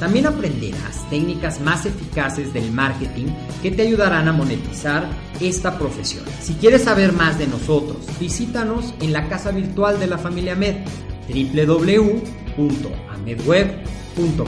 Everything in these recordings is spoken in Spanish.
También aprenderás técnicas más eficaces del marketing que te ayudarán a monetizar esta profesión. Si quieres saber más de nosotros, visítanos en la casa virtual de la familia Med, www.amedweb.com.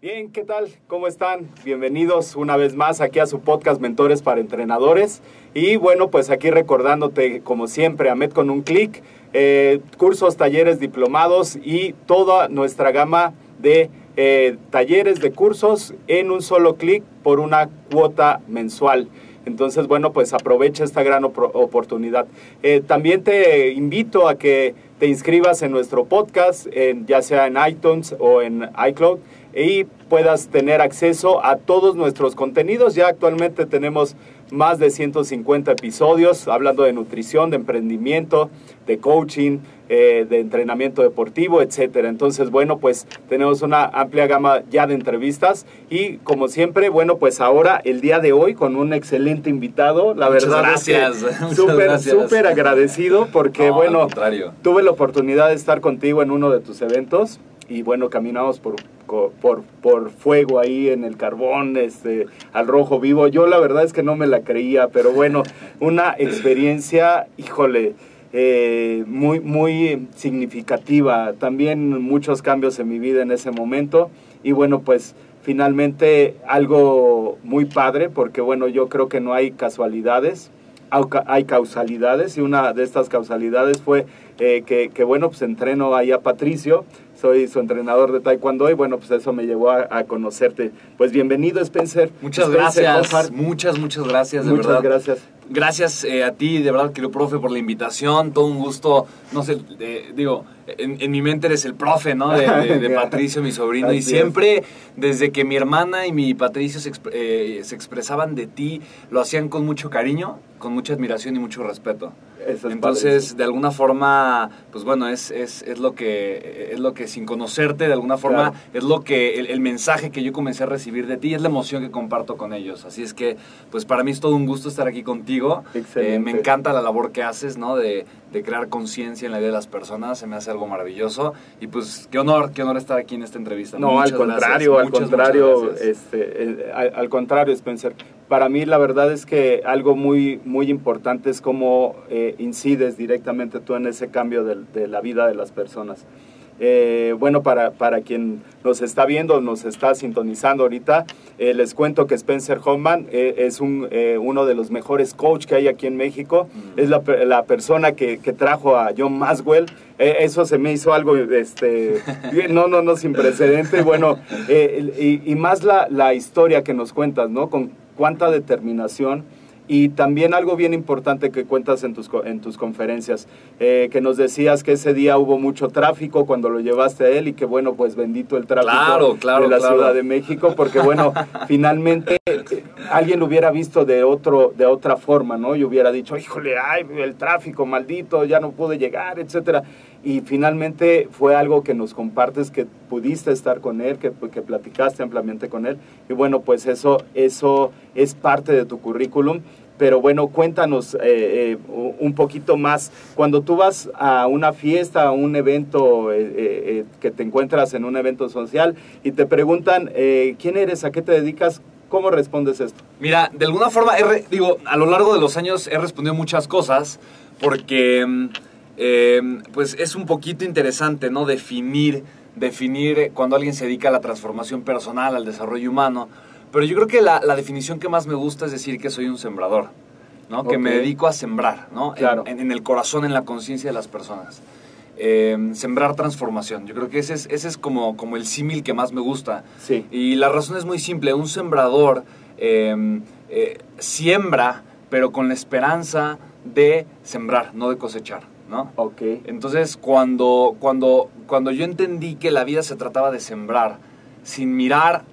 Bien, ¿qué tal? ¿Cómo están? Bienvenidos una vez más aquí a su podcast Mentores para Entrenadores. Y bueno, pues aquí recordándote, como siempre, AMED con un clic, eh, cursos, talleres, diplomados y toda nuestra gama de eh, talleres de cursos en un solo clic por una cuota mensual. Entonces, bueno, pues aprovecha esta gran oportunidad. Eh, también te invito a que te inscribas en nuestro podcast, ya sea en iTunes o en iCloud y puedas tener acceso a todos nuestros contenidos. Ya actualmente tenemos más de 150 episodios hablando de nutrición, de emprendimiento, de coaching, eh, de entrenamiento deportivo, etcétera. Entonces, bueno, pues tenemos una amplia gama ya de entrevistas y como siempre, bueno, pues ahora el día de hoy con un excelente invitado, la verdad gracias. súper súper agradecido porque bueno, tuve la oportunidad de estar contigo en uno de tus eventos y bueno, caminamos por, por, por fuego ahí en el carbón, este, al rojo vivo. Yo la verdad es que no me la creía, pero bueno, una experiencia, híjole, eh, muy, muy significativa. También muchos cambios en mi vida en ese momento. Y bueno, pues finalmente algo muy padre, porque bueno, yo creo que no hay casualidades, hay causalidades, y una de estas causalidades fue eh, que, que, bueno, pues entreno ahí a Patricio, soy su entrenador de taekwondo y bueno, pues eso me llevó a, conocerte. Pues bienvenido Spencer. Muchas gracias, muchas, muchas gracias, de muchas gracias. Gracias eh, a ti, de verdad, querido profe, por la invitación, todo un gusto, no sé, digo, en, mi mente eres el profe, ¿no? De, Patricio, mi sobrino, y siempre, desde que mi hermana y mi Patricio se, eh, se expresaban de ti, lo hacían con mucho cariño, con mucha admiración y mucho respeto. Entonces, de alguna forma, pues bueno, es, es, es, lo que, es lo que sin conocerte, de alguna forma, es lo que, el, mensaje que yo comencé a recibir de ti, es la emoción que comparto con ellos. Así es que, pues para mí es todo un gusto estar aquí contigo. Eh, me encanta la labor que haces, ¿no? De, de crear conciencia en la vida de las personas, se me hace algo maravilloso. Y pues, qué honor, qué honor estar aquí en esta entrevista. No, al contrario, al contrario, este, al, contrario, Spencer. Para mí la verdad es que algo muy, muy importante es cómo eh, incides directamente tú en ese cambio de, la vida de las personas. Eh, bueno, para, para, quien nos está viendo, nos está sintonizando ahorita, eh, les cuento que Spencer Hoffman es un, uno de los mejores coach que hay aquí en México. Mm. Es la, la, persona que, que, trajo a John Maswell. eso se me hizo algo, este, no, no, no, sin precedente. Bueno, y, y, más la, la, historia que nos cuentas, ¿no? Con cuánta determinación y también algo bien importante que cuentas en tus, en tus conferencias, eh, que nos decías que ese día hubo mucho tráfico cuando lo llevaste a él y que bueno, pues bendito el tráfico de la Ciudad de México, porque bueno, finalmente eh, alguien lo hubiera visto de, otro, de otra forma, ¿no? Y hubiera dicho, híjole, ay, el tráfico maldito, ya no pude llegar, etcétera y finalmente fue algo que nos compartes, que pudiste estar con él, que, que platicaste ampliamente con él. Y bueno, pues eso, eso es parte de tu currículum. Pero bueno, cuéntanos eh, eh, un poquito más. Cuando tú vas a una fiesta, a un evento eh, que te encuentras en un evento social y te preguntan, ¿quién eres? ¿A qué te dedicas? ¿Cómo respondes esto? Mira, de alguna forma, digo, a lo largo de los años he respondido muchas cosas porque mm, eh, pues es un poquito interesante, ¿no? Definir, definir cuando alguien se dedica a la transformación personal, al desarrollo humano. Pero yo creo que la, definición que más me gusta es decir que soy un sembrador, ¿no? Que me dedico a sembrar, ¿no? Claro. En, el corazón, en la conciencia de las personas. Eh, sembrar transformación. Yo creo que ese es, ese es como, como el símil que más me gusta. Sí. Y la razón es muy simple. Un sembrador eh, siembra, pero con la esperanza de sembrar, no de cosechar, ¿no? Ok. Entonces, cuando, cuando, cuando yo entendí que la vida se trataba de sembrar, sin mirar,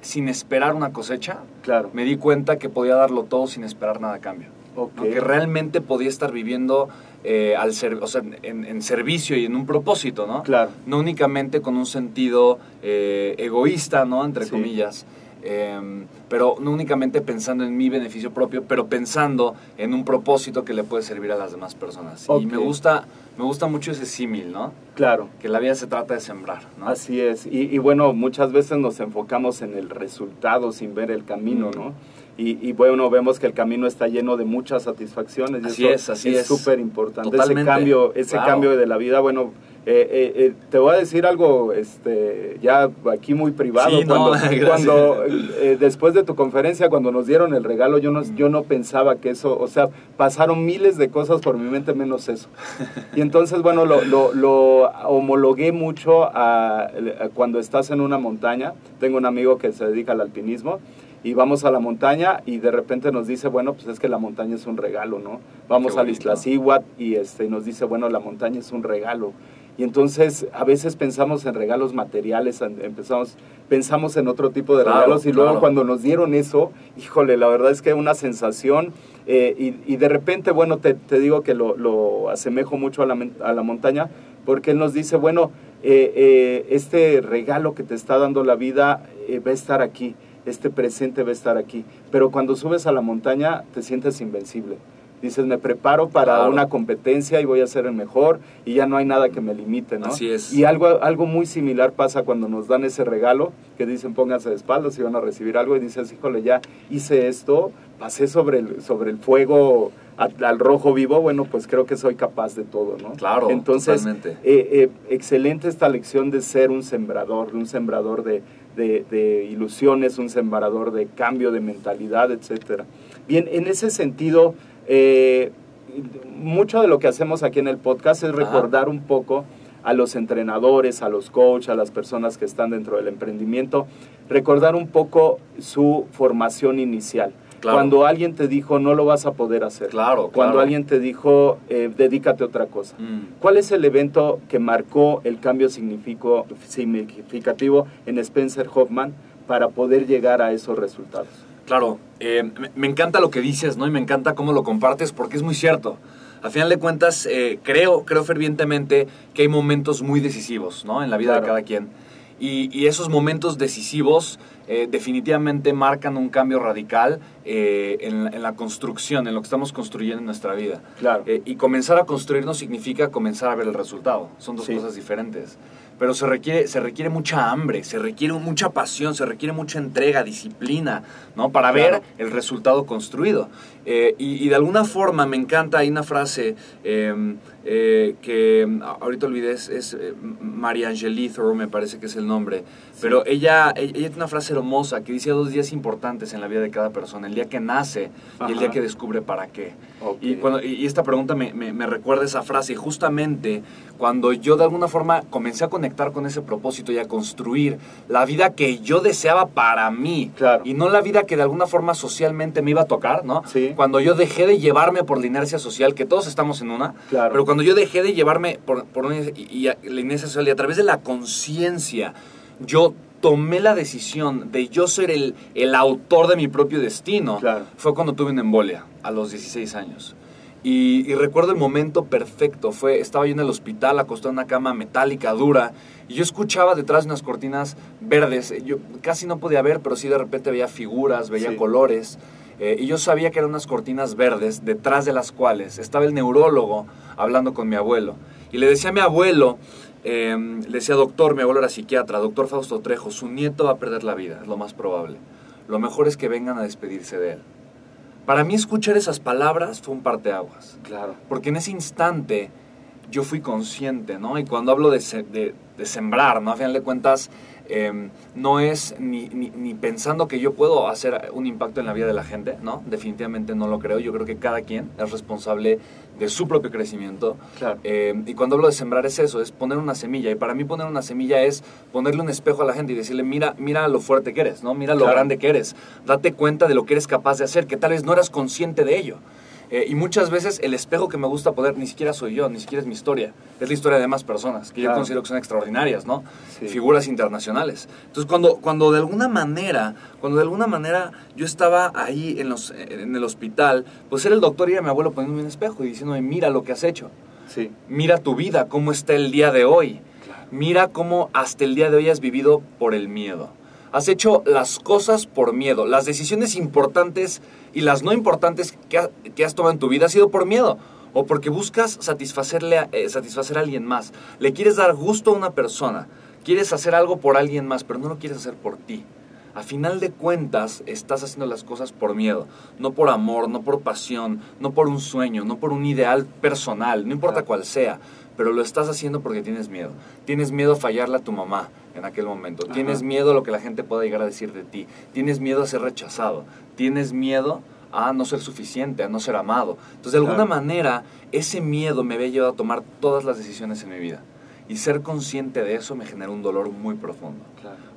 sin esperar una cosecha, claro. me di cuenta que podía darlo todo sin esperar nada a cambio. Okay. Que realmente podía estar viviendo eh, al ser, o sea, en, servicio y en un propósito, ¿no? Claro. No únicamente con un sentido eh, egoísta, ¿no? Entre comillas. Em, pero no únicamente pensando en mi beneficio propio, pero pensando en un propósito que le puede servir a las demás personas. Y me gusta, me gusta mucho ese símil, ¿no? Claro. Que la vida se trata de sembrar, ¿no? Así es. Y, bueno, muchas veces nos enfocamos en el resultado sin ver el camino, ¿no? Y, bueno, vemos que el camino está lleno de muchas satisfacciones. así es, así es. súper importante. Ese cambio, ese cambio de la vida, bueno, eh, eh, eh, te voy a decir algo este, ya aquí muy privado. cuando, después de tu conferencia, cuando nos dieron el regalo, yo no, yo no pensaba que eso, o sea, pasaron miles de cosas por mi mente menos eso. Y entonces, bueno, lo, lo, homologué mucho a, cuando estás en una montaña. Tengo un amigo que se dedica al alpinismo y vamos a la montaña y de repente nos dice, bueno, pues es que la montaña es un regalo, ¿no? Vamos al Iztaccíhuatl y este, nos dice, bueno, la montaña es un regalo. Y entonces a veces pensamos en regalos materiales, empezamos, pensamos en otro tipo de regalos y luego cuando nos dieron eso, híjole, la verdad es que una sensación eh, y, de repente, bueno, te, digo que lo, asemejo mucho a la, a la, montaña porque él nos dice, bueno, eh, eh, este regalo que te está dando la vida va a estar aquí, este presente va a estar aquí, pero cuando subes a la montaña te sientes invencible dices, me preparo para una competencia y voy a ser el mejor y ya no hay nada que me limite, ¿no? Así es. Y algo, algo muy similar pasa cuando nos dan ese regalo, que dicen pónganse de espaldas y van a recibir algo y dices, híjole, ya hice esto, pasé sobre el, sobre el fuego al, rojo vivo, bueno, pues creo que soy capaz de todo, ¿no? Claro, Entonces, eh, eh, excelente esta lección de ser un sembrador, un sembrador de, de, de ilusiones, un sembrador de cambio de mentalidad, etcétera. Bien, en ese sentido, eh, mucho de lo que hacemos aquí en el podcast es recordar un poco a los entrenadores, a los coaches, a las personas que están dentro del emprendimiento, recordar un poco su formación inicial. Cuando alguien te dijo no lo vas a poder hacer. Claro, Cuando alguien te dijo eh, dedícate a otra cosa. Mm. ¿Cuál es el evento que marcó el cambio significativo en Spencer Hoffman para poder llegar a esos resultados? Claro, eh, me, encanta lo que dices, ¿no? Y me encanta cómo lo compartes porque es muy cierto. A final de cuentas, eh, creo, creo fervientemente que hay momentos muy decisivos, ¿no? En la vida de cada quien. Y, esos momentos decisivos eh, definitivamente marcan un cambio radical en, la construcción, en lo que estamos construyendo en nuestra vida. Claro. y comenzar a construir no significa comenzar a ver el resultado. Son dos cosas diferentes pero se requiere, se requiere mucha hambre, se requiere mucha pasión, se requiere mucha entrega, disciplina, ¿no? Para ver el resultado construido. Eh, y, de alguna forma me encanta, hay una frase em, eh, que ahorita olvidé, es, es eh, María Angelique me parece que es el nombre, pero ella, ella, tiene una frase hermosa que dice dos días importantes en la vida de cada persona, el día que nace y el día que descubre para qué. Y, cuando, y esta pregunta me, me, recuerda esa frase, y justamente cuando yo de alguna forma comencé a conectar con ese propósito y a construir la vida que yo deseaba para mí, y no la vida que de alguna forma socialmente me iba a tocar, ¿no? Cuando yo dejé de llevarme por la inercia social, que todos estamos en una, pero cuando yo dejé de llevarme por, por la inercia social y a través de la conciencia, yo tomé la decisión de yo ser el, el autor de mi propio destino, fue cuando tuve una embolia a los 16 años. Y, recuerdo el momento perfecto. Fue, estaba yo en el hospital, acostado en una cama metálica, dura, y yo escuchaba detrás de unas cortinas verdes. Yo casi no podía ver, pero sí de repente veía figuras, veía colores. Eh, y yo sabía que eran unas cortinas verdes, detrás de las cuales estaba el neurólogo hablando con mi abuelo. Y le decía a mi abuelo, Em, le decía, doctor, mi abuelo era psiquiatra, doctor Fausto Trejo, su nieto va a perder la vida, es lo más probable. lo mejor es que vengan a despedirse de él. Para mí escuchar esas palabras fue un parteaguas. Claro. Porque en ese instante yo fui consciente, ¿no? Y cuando hablo de, de, de sembrar, ¿no? A final de cuentas, Em, no es ni, ni, pensando que yo puedo hacer un impacto en la vida de la gente, ¿no? Definitivamente no lo creo. Yo creo que cada quien es responsable de su propio crecimiento. Em, y cuando hablo de sembrar es eso, es poner una semilla. Y para mí poner una semilla es ponerle un espejo a la gente y decirle, mira, mira lo fuerte que eres, ¿no? Mira lo grande que eres. Date cuenta de lo que eres capaz de hacer, que tal vez no eras consciente de ello. Eh, y muchas veces el espejo que me gusta poder ni siquiera soy yo, ni siquiera es mi historia. Es la historia de más personas que yo considero que son extraordinarias, ¿no? Figuras internacionales. Entonces, cuando, cuando de alguna manera, cuando de alguna manera yo estaba ahí en, los, en el hospital, pues era el doctor y era mi abuelo poniéndome un espejo y diciéndome, mira lo que has hecho. Sí. Mira tu vida, cómo está el día de hoy. Mira cómo hasta el día de hoy has vivido por el miedo. Has hecho las cosas por miedo. Las decisiones importantes y las no importantes que, has tomado en tu vida ha sido por miedo o porque buscas satisfacerle eh, satisfacer a alguien más. Le quieres dar gusto a una persona. Quieres hacer algo por alguien más, pero no lo quieres hacer por ti. A final de cuentas, estás haciendo las cosas por miedo, no por amor, no por pasión, no por un sueño, no por un ideal personal, no importa cuál sea pero lo estás haciendo porque tienes miedo. Tienes miedo a fallarle a tu mamá en aquel momento. Tienes miedo a lo que la gente pueda llegar a decir de ti. Tienes miedo a ser rechazado. Tienes miedo a no ser suficiente, a no ser amado. Entonces, de alguna manera, ese miedo me había llevado a tomar todas las decisiones en mi vida. Y ser consciente de eso me generó un dolor muy profundo.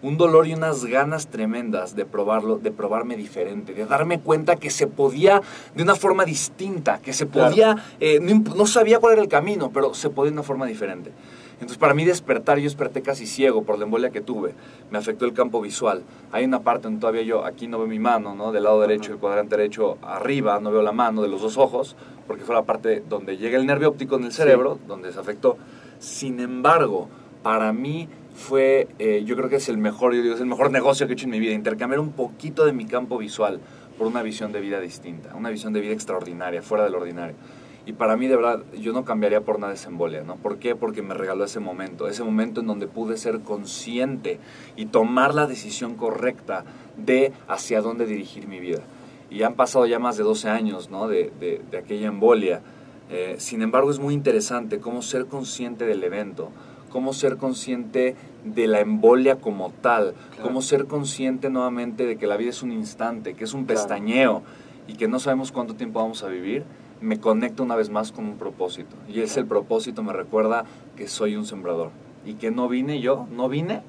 Un dolor y unas ganas tremendas de probarlo, de probarme diferente, de darme cuenta que se podía de una forma distinta, que se podía, eh, no, sabía cuál era el camino, pero se podía de una forma diferente. Entonces, para mí despertar, yo desperté casi ciego por la embolia que tuve. Me afectó el campo visual. Hay una parte donde todavía yo, aquí no veo mi mano, ¿no? Del lado derecho, el cuadrante derecho arriba, no veo la mano de los dos ojos, porque fue la parte donde llega el nervio óptico en el cerebro, donde se afectó. Sin embargo, para mí fue, eh, yo creo que es el mejor, es el mejor negocio que he hecho en mi vida, intercambiar un poquito de mi campo visual por una visión de vida distinta, una visión de vida extraordinaria, fuera del ordinario. Y para mí, de verdad, yo no cambiaría por nada esa embolia, ¿no? ¿Por qué? Porque me regaló ese momento, ese momento en donde pude ser consciente y tomar la decisión correcta de hacia dónde dirigir mi vida. Y han pasado ya más de 12 años, ¿no? De, de, de aquella embolia. Eh, sin embargo, es muy interesante cómo ser consciente del evento, cómo ser consciente de la embolia como tal, cómo ser consciente nuevamente de que la vida es un instante, que es un pestañeo y que no sabemos cuánto tiempo vamos a vivir, me conecta una vez más con un propósito. Y ese el propósito me recuerda que soy un sembrador y que no vine yo, no vine,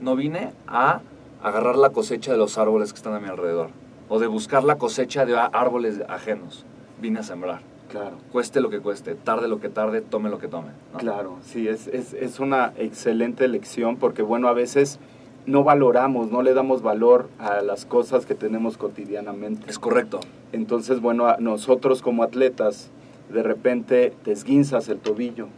no vine a agarrar la cosecha de los árboles que están a mi alrededor o de buscar la cosecha de árboles ajenos. Vine a sembrar. Claro. Cueste lo que cueste, tarde lo que tarde, tome lo que tome. Claro, sí, es, es, es, una excelente lección porque, bueno, a veces no valoramos, no le damos valor a las cosas que tenemos cotidianamente. Es correcto. Entonces, bueno, nosotros como atletas, de repente te esguinzas el tobillo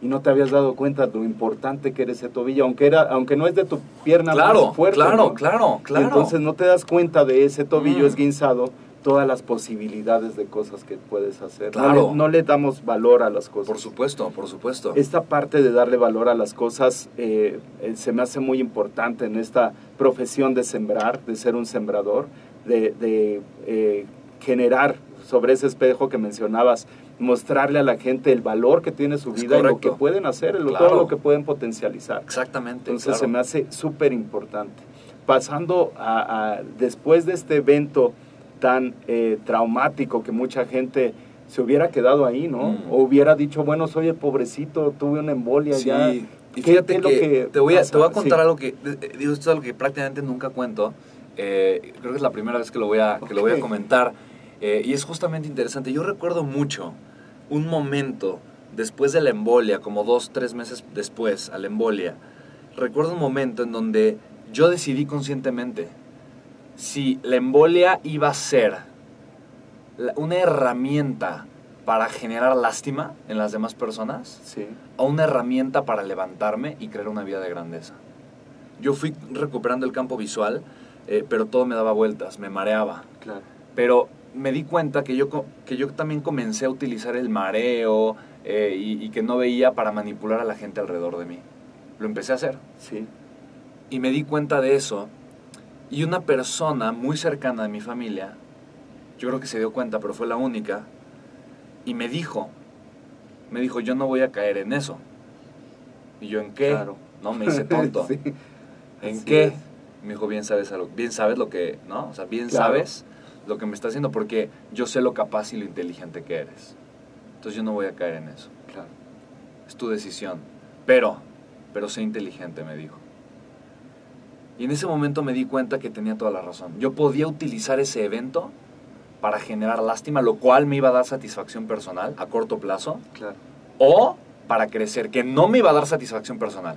y no te habías dado cuenta de lo importante que era ese tobillo, aunque era, aunque no es de tu pierna claro, más fuerte. Claro, claro, claro. Entonces no te das cuenta de ese tobillo mm. esguinzado todas las posibilidades de cosas que puedes hacer. Claro. No, le, damos valor a las cosas. Por supuesto, por supuesto. Esta parte de darle valor a las cosas eh, eh, se me hace muy importante en esta profesión de sembrar, de ser un sembrador, de, eh, generar sobre ese espejo que mencionabas, mostrarle a la gente el valor que tiene su vida y lo que pueden hacer, todo lo que pueden potencializar. Exactamente. Entonces se me hace súper importante. Pasando a, después de este evento, tan eh, traumático que mucha gente se hubiera quedado ahí, ¿no? Mm. O hubiera dicho, bueno, soy el pobrecito, tuve una embolia sí. ya. Y fíjate que, te, voy a, te voy a contar algo que, digo, esto es algo que prácticamente nunca cuento. Eh, creo que es la primera vez que lo voy a, que lo voy a comentar. Eh, y es justamente interesante. Yo recuerdo mucho un momento después de la embolia, como dos, tres meses después a la embolia. Recuerdo un momento en donde yo decidí conscientemente, si la embolia iba a ser una herramienta para generar lástima en las demás personas o una herramienta para levantarme y crear una vida de grandeza. Yo fui recuperando el campo visual, eh, pero todo me daba vueltas, me mareaba. Pero me di cuenta que yo, que yo también comencé a utilizar el mareo eh, y, y, que no veía para manipular a la gente alrededor de mí. Lo empecé a hacer. Sí. Y me di cuenta de eso Y una persona muy cercana de mi familia, yo creo que se dio cuenta, pero fue la única, y me dijo, me dijo, yo no voy a caer en eso. Y yo, ¿en qué? No, me hice tonto. ¿En qué? Me dijo, bien sabes, bien sabes lo que, ¿no? O sea, bien sabes lo que me está haciendo porque yo sé lo capaz y lo inteligente que eres. Entonces yo no voy a caer en eso. Claro. Es tu decisión. Pero, pero sé inteligente, me dijo. Y en ese momento me di cuenta que tenía toda la razón. Yo podía utilizar ese evento para generar lástima, lo cual me iba a dar satisfacción personal a corto plazo. Claro. O para crecer, que no me iba a dar satisfacción personal.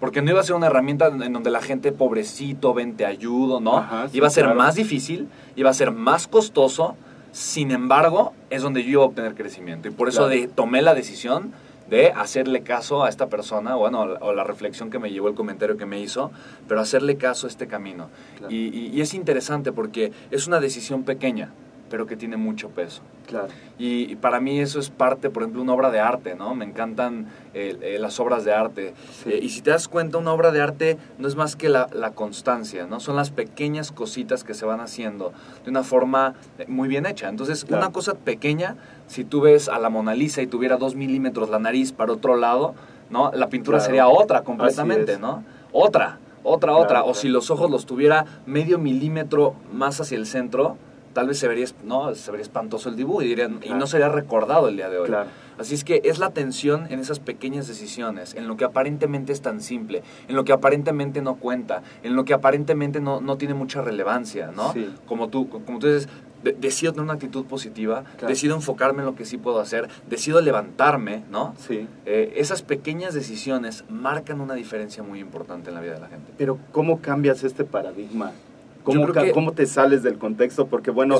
Porque no iba a ser una herramienta en donde la gente, pobrecito, ven, te ayudo, ¿no? iba a ser más difícil, iba a ser más costoso, sin embargo, es donde yo iba a obtener crecimiento. Y por eso tomé la decisión de hacerle caso a esta persona, bueno, o la reflexión que me llevó el comentario que me hizo, pero hacerle caso a este camino. y, es interesante porque es una decisión pequeña, pero que tiene mucho peso. Claro. Y, para mí eso es parte, por ejemplo, una obra de arte, ¿no? Me encantan eh, eh, las obras de arte. Eh, y si te das cuenta, una obra de arte no es más que la, constancia, ¿no? Son las pequeñas cositas que se van haciendo de una forma muy bien hecha. Entonces, una cosa pequeña, si tú ves a la Mona Lisa y tuviera dos milímetros la nariz para otro lado, ¿no? La pintura sería otra completamente, ¿no? Otra, otra, otra. O si los ojos los tuviera medio milímetro más hacia el centro, tal vez se vería, no, se vería espantoso el dibujo y, dirían, y no sería recordado el día de hoy. Así es que es la tensión en esas pequeñas decisiones, en lo que aparentemente es tan simple, en lo que aparentemente no cuenta, en lo que aparentemente no, no tiene mucha relevancia, ¿no? Como, tú, como tú dices, decido tener una actitud positiva, decido enfocarme en lo que sí puedo hacer, decido levantarme, ¿no? Sí. Eh, esas pequeñas decisiones marcan una diferencia muy importante en la vida de la gente. Pero ¿cómo cambias este paradigma? ¿Cómo, ¿Cómo, te sales del contexto? Porque bueno,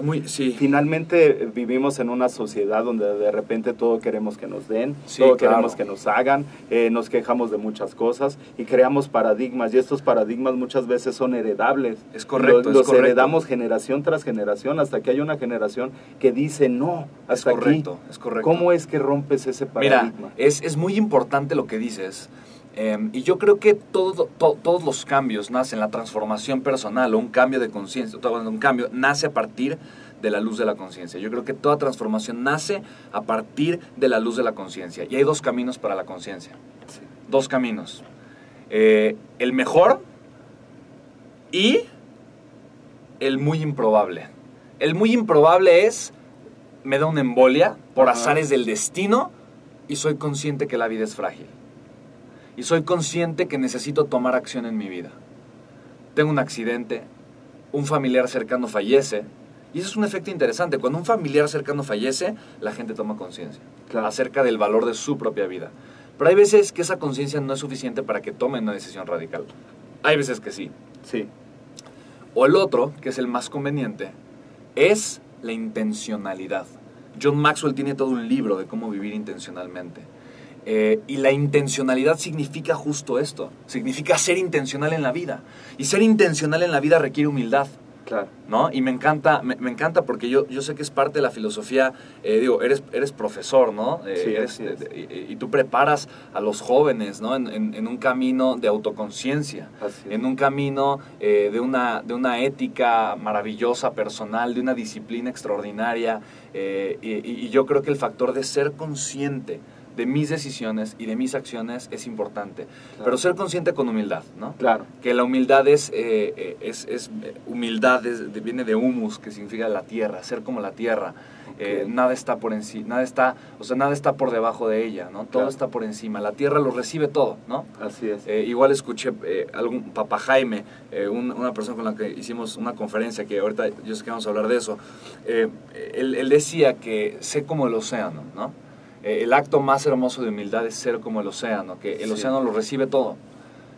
finalmente vivimos en una sociedad donde de repente todo queremos que nos den, todo queremos que nos hagan, eh, nos quejamos de muchas cosas y creamos paradigmas y estos paradigmas muchas veces son heredables. Es correcto. Los, heredamos generación tras generación hasta que hay una generación que dice no, hasta es correcto, Es correcto. ¿Cómo es que rompes ese paradigma? Mira, es, es muy importante lo que dices. Em, y yo creo que todo, todos los cambios nacen, la transformación personal o un cambio de conciencia, un cambio nace a partir de la luz de la conciencia. Yo creo que toda transformación nace a partir de la luz de la conciencia. Y hay dos caminos para la conciencia. Dos caminos. Eh, el mejor y el muy improbable. El muy improbable es, me da una embolia por azares del destino y soy consciente que la vida es frágil y soy consciente que necesito tomar acción en mi vida. Tengo un accidente, un familiar cercano fallece, y eso es un efecto interesante. Cuando un familiar cercano fallece, la gente toma conciencia acerca del valor de su propia vida. Pero hay veces que esa conciencia no es suficiente para que tomen una decisión radical. Hay veces que sí. Sí. O el otro, que es el más conveniente, es la intencionalidad. John Maxwell tiene todo un libro de cómo vivir intencionalmente. Eh, y la intencionalidad significa justo esto, significa ser intencional en la vida. Y ser intencional en la vida requiere humildad. Claro. ¿No? Y me encanta, me, encanta porque yo, yo sé que es parte de la filosofía, eh, digo, eres, eres profesor, ¿no? Eh, sí, y, tú preparas a los jóvenes, ¿no? En, un camino de autoconciencia, en un camino de, una, de una ética maravillosa, personal, de una disciplina extraordinaria. Y, y yo creo que el factor de ser consciente, de mis decisiones y de mis acciones es importante. Pero ser consciente con humildad, ¿no? Claro. Que la humildad es, eh, eh, es, es, humildad viene de humus, que significa la tierra, ser como la tierra. Eh, nada está por encima, nada está, o sea, nada está por debajo de ella, ¿no? Todo está por encima. La tierra lo recibe todo, ¿no? Así es. igual escuché algún papá Jaime, una persona con la que hicimos una conferencia, que ahorita yo sé que vamos a hablar de eso. Él, él decía que sé como el océano, ¿no? Eh, el acto más hermoso de humildad es ser como el océano, que el océano lo recibe todo.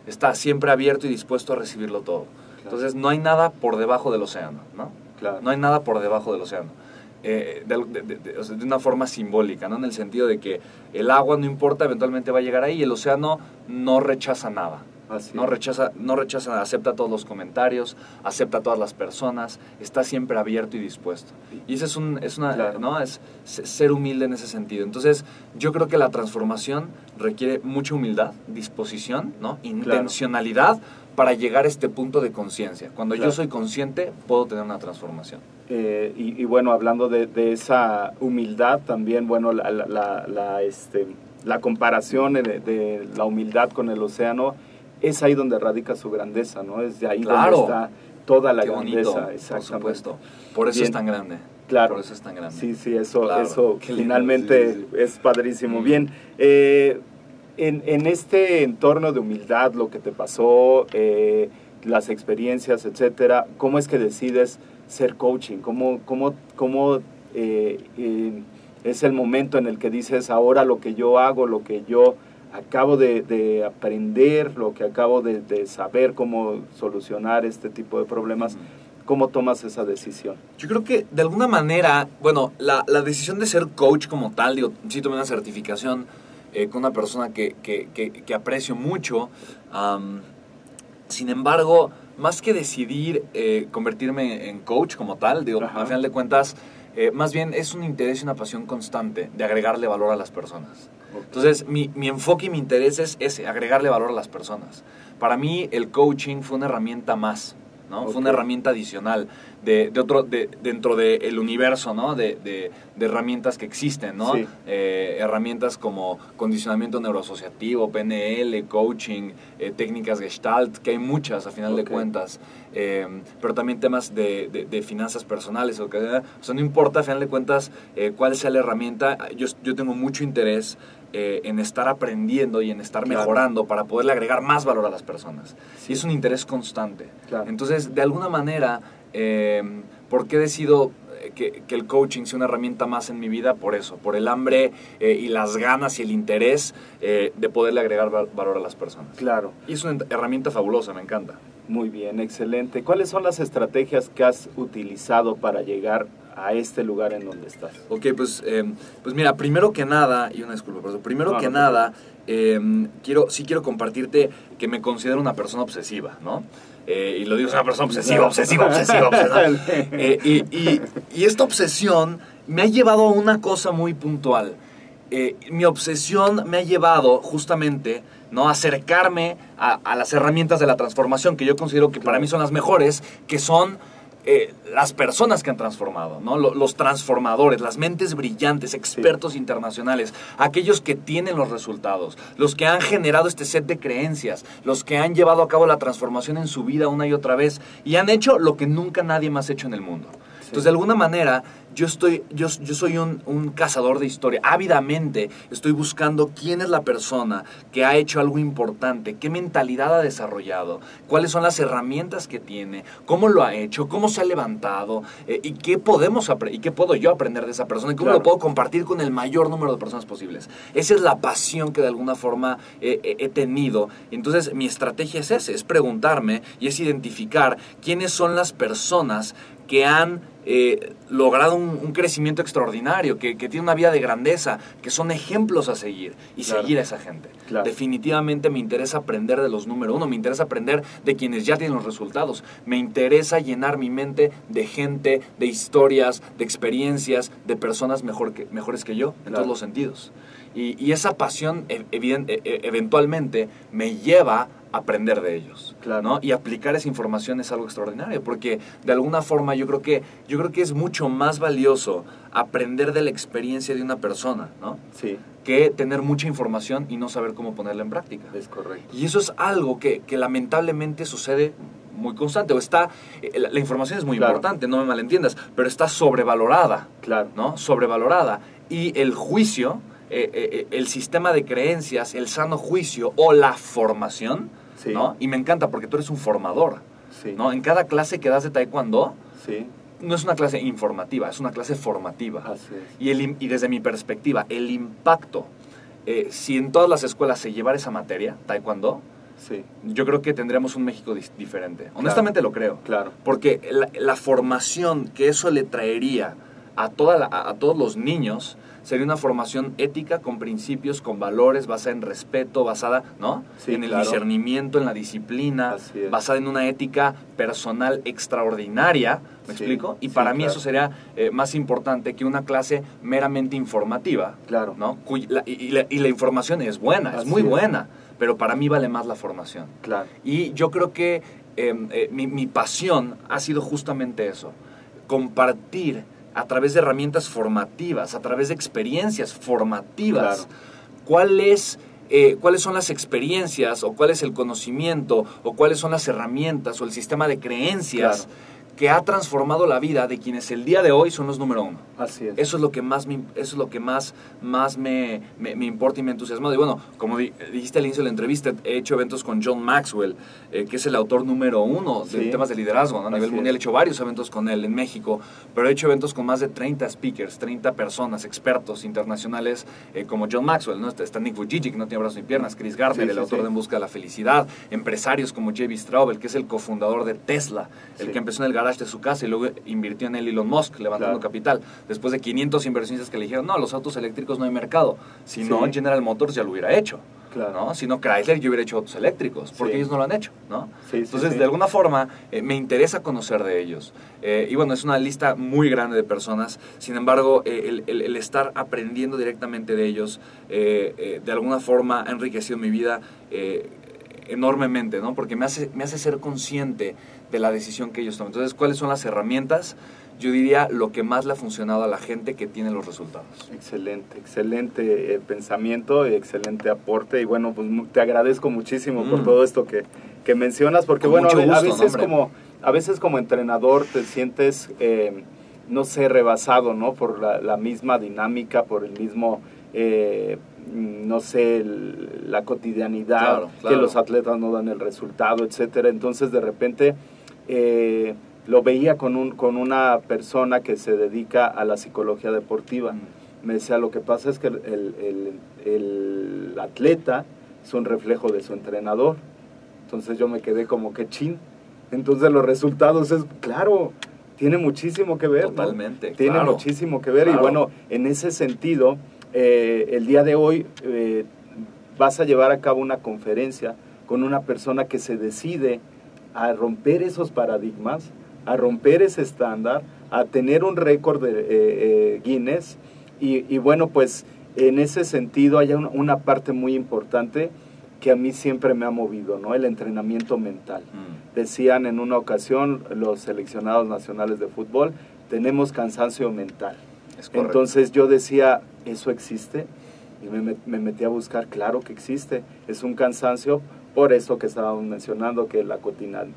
Está siempre abierto y dispuesto a recibirlo todo. Entonces no hay nada por debajo del océano, ¿no? No hay nada por debajo del océano. Eh, de, una forma simbólica, ¿no? En el sentido de que el agua no importa, eventualmente va a llegar ahí y el océano no rechaza nada no rechaza, no rechaza, acepta todos los comentarios, acepta a todas las personas, está siempre abierto y dispuesto. Y eso es, un, es una, ¿no? Es ser humilde en ese sentido. Entonces, yo creo que la transformación requiere mucha humildad, disposición, ¿no? Intencionalidad para llegar a este punto de conciencia. Cuando yo soy consciente, puedo tener una transformación. Eh, y, bueno, hablando de, esa humildad también, bueno, la, la, este, la comparación de, la humildad con el océano, es ahí donde radica su grandeza, ¿no? Es de ahí donde está toda la grandeza. por supuesto. Por eso es tan grande. Claro. Por eso es tan grande. Sí, sí, eso, eso finalmente es padrísimo. Mm. Bien, eh, en, este entorno de humildad, lo que te pasó, eh, las experiencias, etcétera, ¿cómo es que decides ser coaching? ¿Cómo, cómo, cómo eh, eh, es el momento en el que dices ahora lo que yo hago, lo que yo acabo de, aprender, lo que acabo de, saber cómo solucionar este tipo de problemas? ¿Cómo tomas esa decisión? Yo creo que de alguna manera, bueno, la, la decisión de ser coach como tal, digo, sí tomé una certificación eh, con una persona que, que, que, aprecio mucho. sin embargo, más que decidir eh, convertirme en coach como tal, digo, al final de cuentas, eh, más bien es un interés y una pasión constante de agregarle valor a las personas. Entonces, mi, mi, enfoque y mi interés es ese, agregarle valor a las personas. Para mí, el coaching fue una herramienta más. ¿no? Fue una herramienta adicional de, de otro, de, dentro del universo, ¿no? De, de, herramientas que existen, ¿no? Eh, herramientas como condicionamiento neuroasociativo, PNL, coaching, eh, técnicas gestalt, que hay muchas a final de cuentas, eh, pero también temas de, finanzas personales, o, que, o sea, no importa a final de cuentas cuál sea la herramienta, yo, yo tengo mucho interés en estar aprendiendo y en estar mejorando para poderle agregar más valor a las personas. Y es un interés constante. Entonces, de alguna manera, eh, ¿Por qué decido eh, que, el coaching sea una herramienta más en mi vida? Por eso, por el hambre eh, y las ganas y el interés eh, de poderle agregar valor a las personas. Claro. Y es una herramienta fabulosa, me encanta. Muy bien, excelente. ¿Cuáles son las estrategias que has utilizado para llegar a este lugar en donde estás? Ok, pues, pues mira, primero que nada, y una disculpa por eso, primero que nada, quiero, sí quiero compartirte que me considero una persona obsesiva, ¿no? Eh, y lo digo, es una persona obsesiva, obsesiva, obsesiva, obsesiva. Eh, y, esta obsesión me ha llevado a una cosa muy puntual. Eh, mi obsesión me ha llevado justamente ¿no? a acercarme a, a, las herramientas de la transformación que yo considero que para mí son las mejores, que son eh, las personas que han transformado, ¿no? Los, transformadores, las mentes brillantes, expertos internacionales, aquellos que tienen los resultados, los que han generado este set de creencias, los que han llevado a cabo la transformación en su vida una y otra vez y han hecho lo que nunca nadie más ha hecho en el mundo. Entonces, de alguna manera, yo, estoy, yo, yo soy un, un, cazador de historia. Ávidamente estoy buscando quién es la persona que ha hecho algo importante, qué mentalidad ha desarrollado, cuáles son las herramientas que tiene, cómo lo ha hecho, cómo se ha levantado eh, y qué podemos y qué puedo yo aprender de esa persona y cómo lo puedo compartir con el mayor número de personas posibles. Esa es la pasión que de alguna forma he tenido. Entonces mi estrategia es esa, es preguntarme y es identificar quiénes son las personas que han eh, logrado un, crecimiento extraordinario, que, que tienen una vida de grandeza, que son ejemplos a seguir y seguir a esa gente. Definitivamente me interesa aprender de los número uno, me interesa aprender de quienes ya tienen los resultados, me interesa llenar mi mente de gente, de historias, de experiencias, de personas mejor que, mejores que yo, en todos los sentidos. Y, esa pasión e, e, e, eventualmente me lleva a aprender de ellos, ¿no? Y aplicar esa información es algo extraordinario, porque de alguna forma yo creo que yo creo que es mucho más valioso aprender de la experiencia de una persona, ¿no? Sí. Que tener mucha información y no saber cómo ponerla en práctica. Es correcto. Y eso es algo que, que lamentablemente sucede muy constante o está eh, la, información es muy importante no me malentiendas pero está sobrevalorada claro no sobrevalorada y el juicio eh, eh, el sistema de creencias, el sano juicio o la formación, ¿no? Y me encanta porque tú eres un formador, ¿no? En cada clase que das de taekwondo, no es una clase informativa, es una clase formativa. y, el, y desde mi perspectiva, el impacto, eh, si en todas las escuelas se llevara esa materia, taekwondo, yo creo que tendríamos un México diferente. Honestamente lo creo. Claro. Porque la, formación que eso le traería a, toda a todos los niños sería una formación ética con principios, con valores, basada en respeto, basada, ¿no? en el discernimiento, en la disciplina, basada en una ética personal extraordinaria, ¿me explico? Y para mí eso sería eh, más importante que una clase meramente informativa, claro. ¿no? y, la, información es buena, es muy buena, pero para mí vale más la formación. Claro. Y yo creo que em, eh, mi, mi pasión ha sido justamente eso, compartir a través de herramientas formativas, a través de experiencias formativas. Eh, ¿Cuáles son las experiencias o cuál es el conocimiento o cuáles son las herramientas o el sistema de creencias que ha transformado la vida de quienes el día de hoy son los número uno. Así es. Eso es lo que más me, eso es lo que más, más me, me, importa y me entusiasma. Y bueno, como dijiste al inicio de la entrevista, he hecho eventos con John Maxwell, eh, que es el autor número uno de temas de liderazgo a nivel mundial. He hecho varios eventos con él en México, pero he hecho eventos con más de 30 speakers, 30 personas, expertos internacionales eh, como John Maxwell. ¿no? Está Nick Vujicic, no tiene brazos ni piernas, Chris Gardner, el autor de En Busca de la Felicidad, empresarios como J.B. Straubel, que es el cofundador de Tesla, el que empezó en el garage de su casa y luego invirtió en el Elon Musk, levantando capital. Después de 500 inversionistas que le dijeron, no, los autos eléctricos no hay mercado. Si no, General Motors ya lo hubiera hecho. ¿no? Si no, Chrysler yo hubiera hecho autos eléctricos, porque ellos no lo han hecho, ¿no? Entonces, de alguna forma, eh, me interesa conocer de ellos. Eh, y bueno, es una lista muy grande de personas, sin embargo, eh, el, estar aprendiendo directamente de ellos, de alguna forma ha enriquecido mi vida enormemente, ¿no? Porque me hace, me hace ser consciente de la decisión que ellos toman. Entonces, ¿cuáles son las herramientas? Yo diría lo que más le ha funcionado a la gente que tiene los resultados. Excelente, excelente eh, pensamiento, excelente aporte y bueno, pues te agradezco muchísimo por mm. todo esto que, que mencionas, porque bueno, a, veces como a veces como entrenador te sientes, eh, no sé, rebasado, ¿no? Por la, misma dinámica, por el mismo... Eh, no sé, la cotidianidad, que los atletas no dan el resultado, etcétera. Entonces, de repente, eh, lo veía con, un, con una persona que se dedica a la psicología deportiva. Mm. Me decía, lo que pasa es que el, el, atleta es un reflejo de su entrenador. Entonces yo me quedé como que chin. Entonces los resultados es, claro, tiene muchísimo que ver. Totalmente. Tiene muchísimo que ver. Y bueno, en ese sentido, eh, el día de hoy eh, vas a llevar a cabo una conferencia con una persona que se decide a romper esos paradigmas, a romper ese estándar, a tener un récord de eh, Guinness. Y, bueno, pues en ese sentido hay una, parte muy importante que a mí siempre me ha movido, ¿no? El entrenamiento mental. Mm. Decían en una ocasión los seleccionados nacionales de fútbol, tenemos cansancio mental. Entonces yo decía, ¿eso existe? Y me, me, metí a buscar, claro que existe. Es un cansancio por eso que estábamos mencionando, que la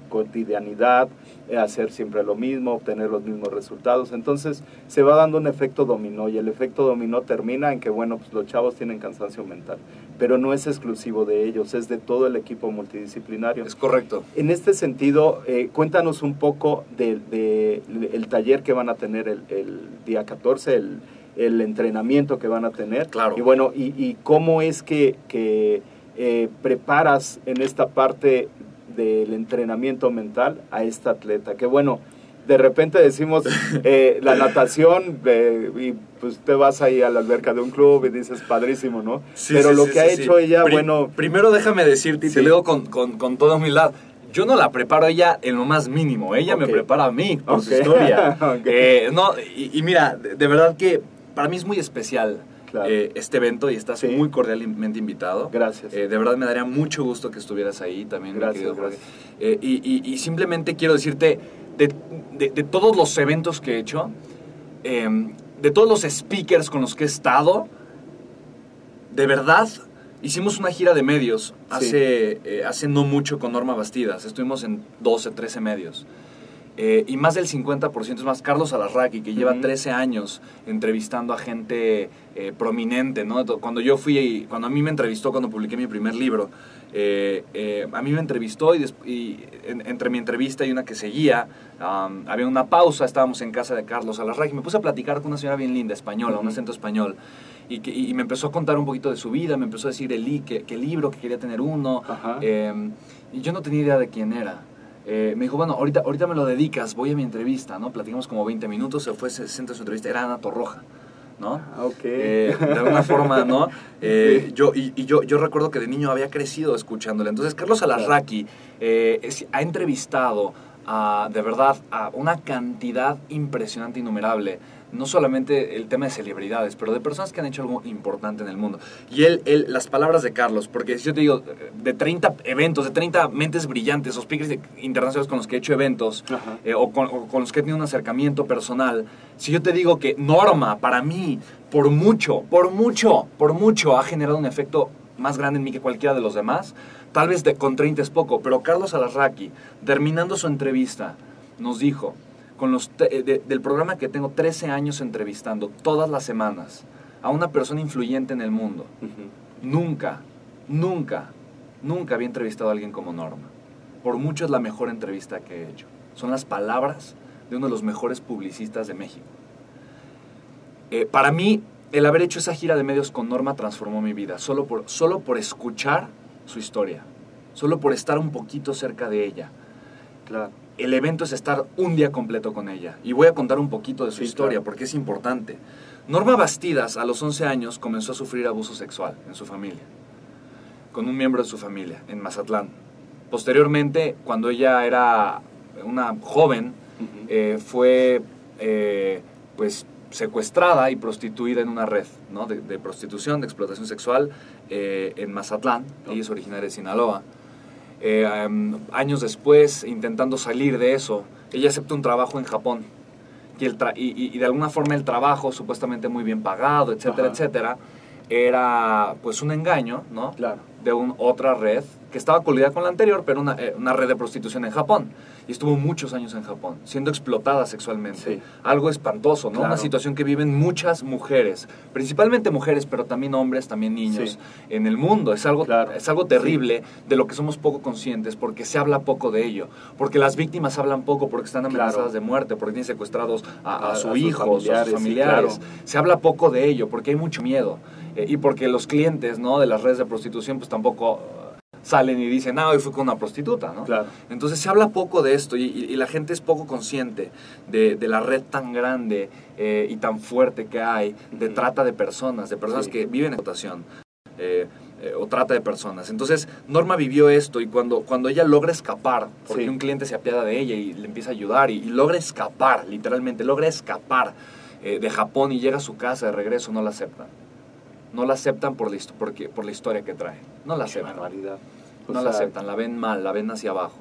cotidianidad, eh, hacer siempre lo mismo, obtener los mismos resultados. Entonces se va dando un efecto dominó y el efecto dominó termina en que, bueno, pues los chavos tienen cansancio mental. Pero no es exclusivo de ellos, es de todo el equipo multidisciplinario. Es correcto. En este sentido, eh, cuéntanos un poco del de, taller que van a tener el, el día 14, el, el, entrenamiento que van a tener. Claro. Y bueno, y, y cómo es que, que eh, preparas en esta parte del entrenamiento mental a esta atleta? Que bueno, de repente decimos eh, la natación eh, y pues te vas ahí a la alberca de un club y dices padrísimo, ¿no? Pero lo que ha hecho ella, bueno... Primero déjame decirte y te digo con, con, con, toda humildad. Yo no la preparo a ella en lo más mínimo, ella me prepara a mí por su historia. no, y, y mira, de verdad que para mí es muy especial eh, este evento y estás muy cordialmente invitado. Gracias. Eh, de verdad me daría mucho gusto que estuvieras ahí también. Gracias. Eh, y, simplemente quiero decirte, de, todos los eventos que he hecho, em, de todos los speakers con los que he estado, de verdad hicimos una gira de medios hace, hace no mucho con Norma Bastidas. Estuvimos en 12, 13 medios. Eh, y más del 50%, es más, Carlos Alarraqui, que lleva 13 años entrevistando a gente eh, prominente, ¿no? Cuando yo fui, cuando a mí me entrevistó, cuando publiqué mi primer libro, eh, a mí me entrevistó y, entre mi entrevista y una que seguía, había una pausa, estábamos en casa de Carlos Alarraqui, me puse a platicar con una señora bien linda, española, un acento español, y, que, y, me empezó a contar un poquito de su vida, me empezó a decir el, que, que libro, que quería tener uno, y yo no tenía idea de quién era. Eh, me dijo, bueno, ahorita, ahorita me lo dedicas, voy a mi entrevista, ¿no? Platicamos como 20 minutos, se fue, se sienta su entrevista, era Ana Torroja, ¿no? Ah, ok. Eh, de alguna forma, ¿no? Eh, yo, y, yo, yo recuerdo que de niño había crecido escuchándole. Entonces, Carlos Alarraqui ha entrevistado a, de verdad, a una cantidad impresionante, innumerable no solamente el tema de celebridades, pero de personas que han hecho algo importante en el mundo. Y él, él las palabras de Carlos, porque si yo te digo, de 30 eventos, de 30 mentes brillantes o speakers internacionales con los que he hecho eventos, eh, o, con, los que he tenido un acercamiento personal, si yo te digo que Norma, para mí, por mucho, por mucho, por mucho, ha generado un efecto más grande en mí que cualquiera de los demás, tal vez de, con 30 es poco, pero Carlos Alarraqui, terminando su entrevista, nos dijo, con los eh, del programa que tengo 13 años entrevistando todas las semanas a una persona influyente en el mundo. Nunca, nunca, nunca había entrevistado a alguien como Norma. Por mucho es la mejor entrevista que he hecho. Son las palabras de uno de los mejores publicistas de México. Eh, para mí, el haber hecho esa gira de medios con Norma transformó mi vida, solo por, solo por escuchar su historia, solo por estar un poquito cerca de ella. Claro el evento es estar un día completo con ella. Y voy a contar un poquito de su historia porque es importante. Norma Bastidas, a los 11 años, comenzó a sufrir abuso sexual en su familia, con un miembro de su familia, en Mazatlán. Posteriormente, cuando ella era una joven, eh, fue eh, pues secuestrada y prostituida en una red de, prostitución, de explotación sexual eh, en Mazatlán. Ella es originaria de Sinaloa. Eh, años después, intentando salir de eso, ella acepta un trabajo en Japón. Y, el y, de alguna forma el trabajo, supuestamente muy bien pagado, etcétera, etcétera, era pues un engaño, ¿no? Claro. De un, otra red que estaba coludida con la anterior, pero una, eh, una red de prostitución en Japón y estuvo muchos años en Japón, siendo explotada sexualmente. Algo espantoso, ¿no? Una situación que viven muchas mujeres, principalmente mujeres, pero también hombres, también niños en el mundo. Es algo, es algo terrible de lo que somos poco conscientes porque se habla poco de ello, porque las víctimas hablan poco porque están amenazadas de muerte, porque tienen secuestrados a, su hijo, a sus familiares. Se habla poco de ello porque hay mucho miedo. Eh, y porque los clientes ¿no? de las redes de prostitución pues tampoco salen y dicen, ah, hoy fui con una prostituta, ¿no? Claro. Entonces se habla poco de esto y, la gente es poco consciente de, la red tan grande eh, y tan fuerte que hay de trata de personas, de personas que viven en explotación. Eh, eh, o trata de personas. Entonces, Norma vivió esto y cuando, cuando ella logra escapar, porque un cliente se apiada de ella y le empieza a ayudar y, logra escapar, literalmente, logra escapar de Japón y llega a su casa de regreso, no la aceptan no la aceptan por la, porque, por la historia que trae. No la aceptan. no la aceptan, la ven mal, la ven hacia abajo.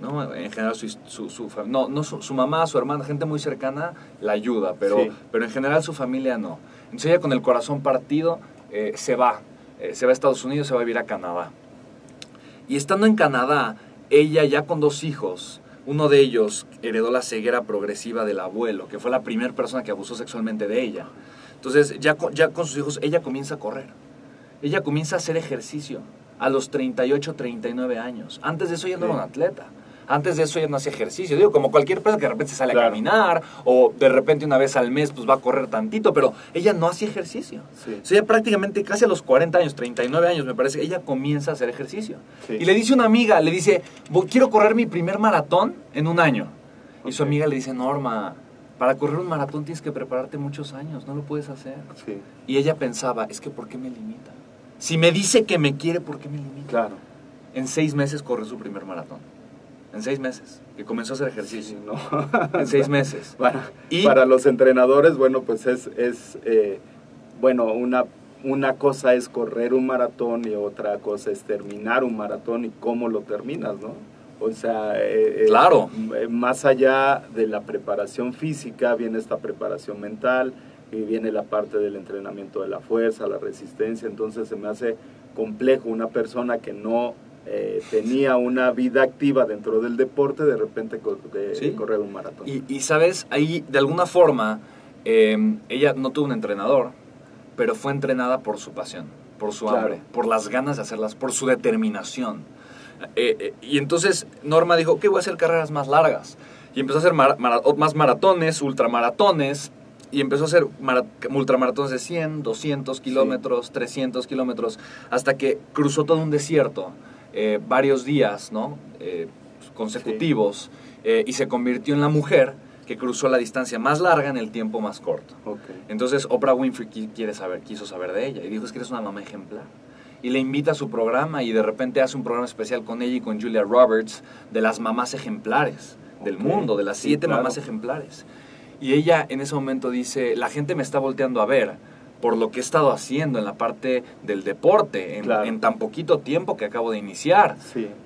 ¿no? En general, su, su, su no, no su, mamá, su hermana, gente muy cercana la ayuda, pero, pero en general su familia no. Entonces ella con el corazón partido eh, se va, eh, se va a Estados Unidos, se va a vivir a Canadá. Y estando en Canadá, ella ya con dos hijos, uno de ellos heredó la ceguera progresiva del abuelo, que fue la primera persona que abusó sexualmente de ella. Entonces, ya con, ya con sus hijos, ella comienza a correr. Ella comienza a hacer ejercicio a los 38, 39 años. Antes de eso ella no era un atleta. Antes de eso ella no hacía ejercicio. Digo, como cualquier persona que de repente sale a caminar o de repente una vez al mes pues va a correr tantito, pero ella no hacía ejercicio. Sí. O sea, ella prácticamente casi a los 40 años, 39 años me parece, ella comienza a hacer ejercicio. Y le dice una amiga, le dice, quiero correr mi primer maratón en un año. Y su amiga le dice, Norma, para correr un maratón tienes que prepararte muchos años, no lo puedes hacer. Y ella pensaba, es que ¿por qué me limita? Si me dice que me quiere, ¿por qué me limita? Claro. En seis meses corrió su primer maratón. En seis meses. Que comenzó a hacer ejercicio. ¿no? en seis meses. Para, y, para los entrenadores, bueno, pues es, es eh, bueno, una, una cosa es correr un maratón y otra cosa es terminar un maratón y cómo lo terminas, ¿no? O sea, eh, eh, claro. Eh, más allá de la preparación física, viene esta preparación mental y viene la parte del entrenamiento de la fuerza, la resistencia. Entonces se me hace complejo una persona que no tenía una vida activa dentro del deporte, de repente correr un maratón. Y, sabes, ahí de alguna forma, em, ella no tuvo un entrenador, pero fue entrenada por su pasión, por su hambre, por las ganas de hacerlas, por su determinación. Eh, eh, y entonces Norma dijo, que voy a hacer carreras más largas. Y empezó a hacer más maratones, ultramaratones, y empezó a hacer ultramaratones de 100, 200 kilómetros, 300 kilómetros, hasta que cruzó todo un desierto, eh, varios días ¿no? consecutivos, y se convirtió en la mujer que cruzó la distancia más larga en el tiempo más corto. Entonces Oprah Winfrey quiere saber, quiso saber de ella y dijo es que eres una mamá ejemplar. Y le invita a su programa y de repente hace un programa especial con ella y con Julia Roberts de las mamás ejemplares del mundo, de las siete mamás ejemplares. Y ella en ese momento dice, la gente me está volteando a ver por lo que he estado haciendo en la parte del deporte, en, tan poquito tiempo que acabo de iniciar,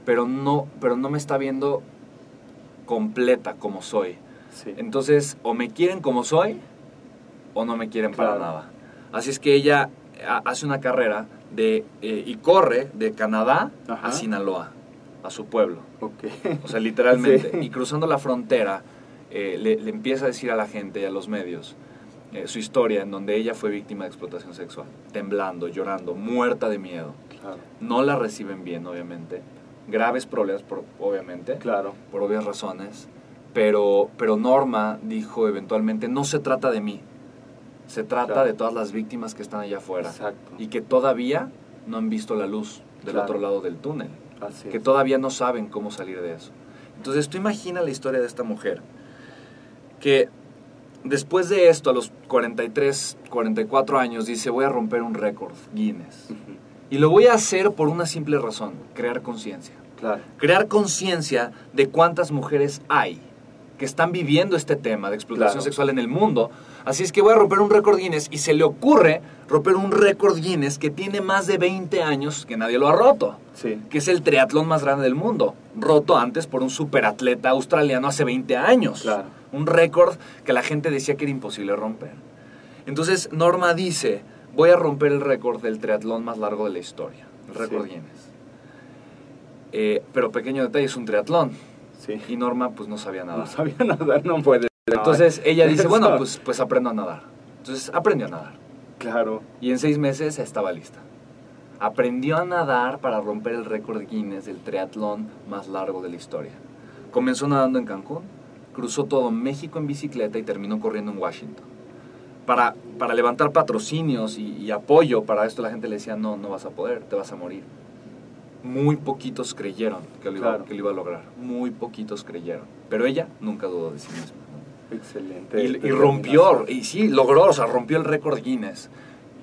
pero, no, pero no me está viendo completa como soy. Entonces, o me quieren como soy, o no me quieren para nada. Así es que ella hace una carrera de, eh, y corre de Canadá a Sinaloa, a su pueblo. O sea, literalmente. Y cruzando la frontera, eh, le, empieza a decir a la gente y a los medios eh, su historia en donde ella fue víctima de explotación sexual, temblando, llorando, muerta de miedo. No la reciben bien, obviamente. Graves problemas, por, obviamente. Claro. Por obvias razones. Pero, pero Norma dijo eventualmente, no se trata de mí, se trata de todas las víctimas que están allá afuera. Y que todavía no han visto la luz del otro lado del túnel. que todavía no saben cómo salir de eso. Entonces tú imagina la historia de esta mujer que después de esto, a los 43, 44 años, dice, voy a romper un récord Guinness. Y lo voy a hacer por una simple razón, crear conciencia. Crear conciencia de cuántas mujeres hay que están viviendo este tema de explotación sexual en el mundo. Así es que voy a romper un récord Guinness y se le ocurre romper un récord Guinness que tiene más de 20 años que nadie lo ha roto. Que es el triatlón más grande del mundo. Roto antes por un superatleta australiano hace 20 años. Un récord que la gente decía que era imposible romper. Entonces Norma dice, voy a romper el récord del triatlón más largo de la historia. El récord Guinness. Eh, pero pequeño detalle, es un triatlón y Norma pues no sabía nada. No sabía nadar, no puede. Entonces ella dice, bueno, pues, pues aprendo a nadar. Entonces aprendió a nadar. Claro. Y en seis meses estaba lista. Aprendió a nadar para romper el récord Guinness del triatlón más largo de la historia. Comenzó nadando en Cancún, cruzó todo México en bicicleta y terminó corriendo en Washington. Para, para levantar patrocinios y, y apoyo para esto la gente le decía, no, no vas a poder, te vas a morir muy poquitos creyeron que lo, iba, que lo iba a lograr. Muy poquitos creyeron. Pero ella nunca dudó de sí misma. Excelente. Y, rompió, y sí, logró, o sea, rompió el récord Guinness.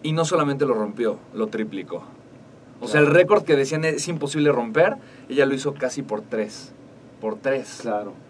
Y no solamente lo rompió, lo triplicó. O sea, el récord que decían es imposible romper, ella lo hizo casi por tres. Por tres. Claro.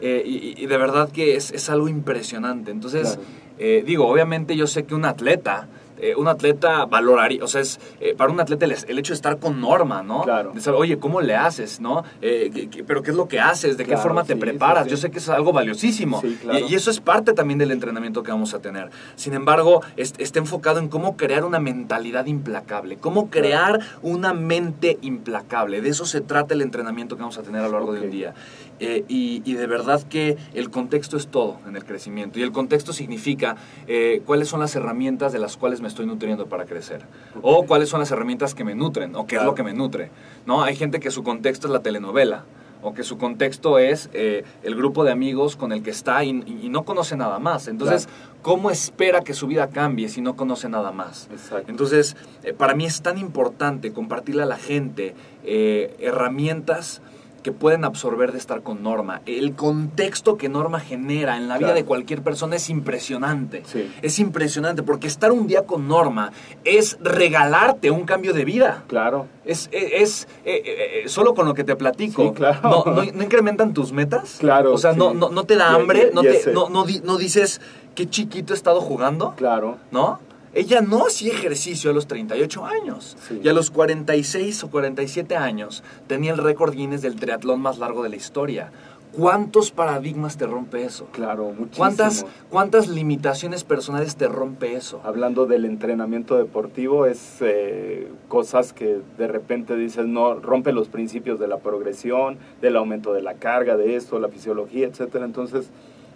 Eh, y, de verdad que es, es algo impresionante. Entonces, eh, digo, obviamente yo sé que un atleta eh, un atleta valoraría, o sea, es eh, para un atleta el, hecho de estar con norma, ¿no? Claro. De saber, oye, ¿cómo le haces, no? Eh, pero ¿qué es lo que haces? ¿De qué forma te preparas? Yo sé que es algo valiosísimo. Y, eso es parte también del entrenamiento que vamos a tener. Sin embargo, está enfocado en cómo crear una mentalidad implacable, cómo crear una mente implacable. De eso se trata el entrenamiento que vamos a tener a lo largo de un día. Eh, y, de verdad que el contexto es todo en el crecimiento. Y el contexto significa eh, cuáles son las herramientas de las cuales me estoy nutriendo para crecer. O cuáles son las herramientas que me nutren, o qué es lo que me nutre. ¿no? Hay gente que su contexto es la telenovela, o que su contexto es eh, el grupo de amigos con el que está y, no conoce nada más. Entonces, ¿cómo espera que su vida cambie si no conoce nada más? Entonces, para mí es tan importante compartirle a la gente herramientas que pueden absorber de estar con Norma. El contexto que Norma genera en la vida de cualquier persona es impresionante. Es impresionante porque estar un día con Norma es regalarte un cambio de vida. Claro. Es, es, eh, eh, eh, solo con lo que te platico. claro. no, incrementan tus metas? Claro. O sea, no, no, te da hambre, no, te, no, no dices qué chiquito he estado jugando. Claro. ¿No? Ella no hacía ejercicio a los 38 años. Y a los 46 o 47 años tenía el récord Guinness del triatlón más largo de la historia. ¿Cuántos paradigmas te rompe eso? Claro, muchísimo. ¿Cuántas, ¿Cuántas limitaciones personales te rompe eso? Hablando del entrenamiento deportivo, es eh, cosas que de repente dices, no, rompe los principios de la progresión, del aumento de la carga, de esto, la fisiología, etcétera. Entonces,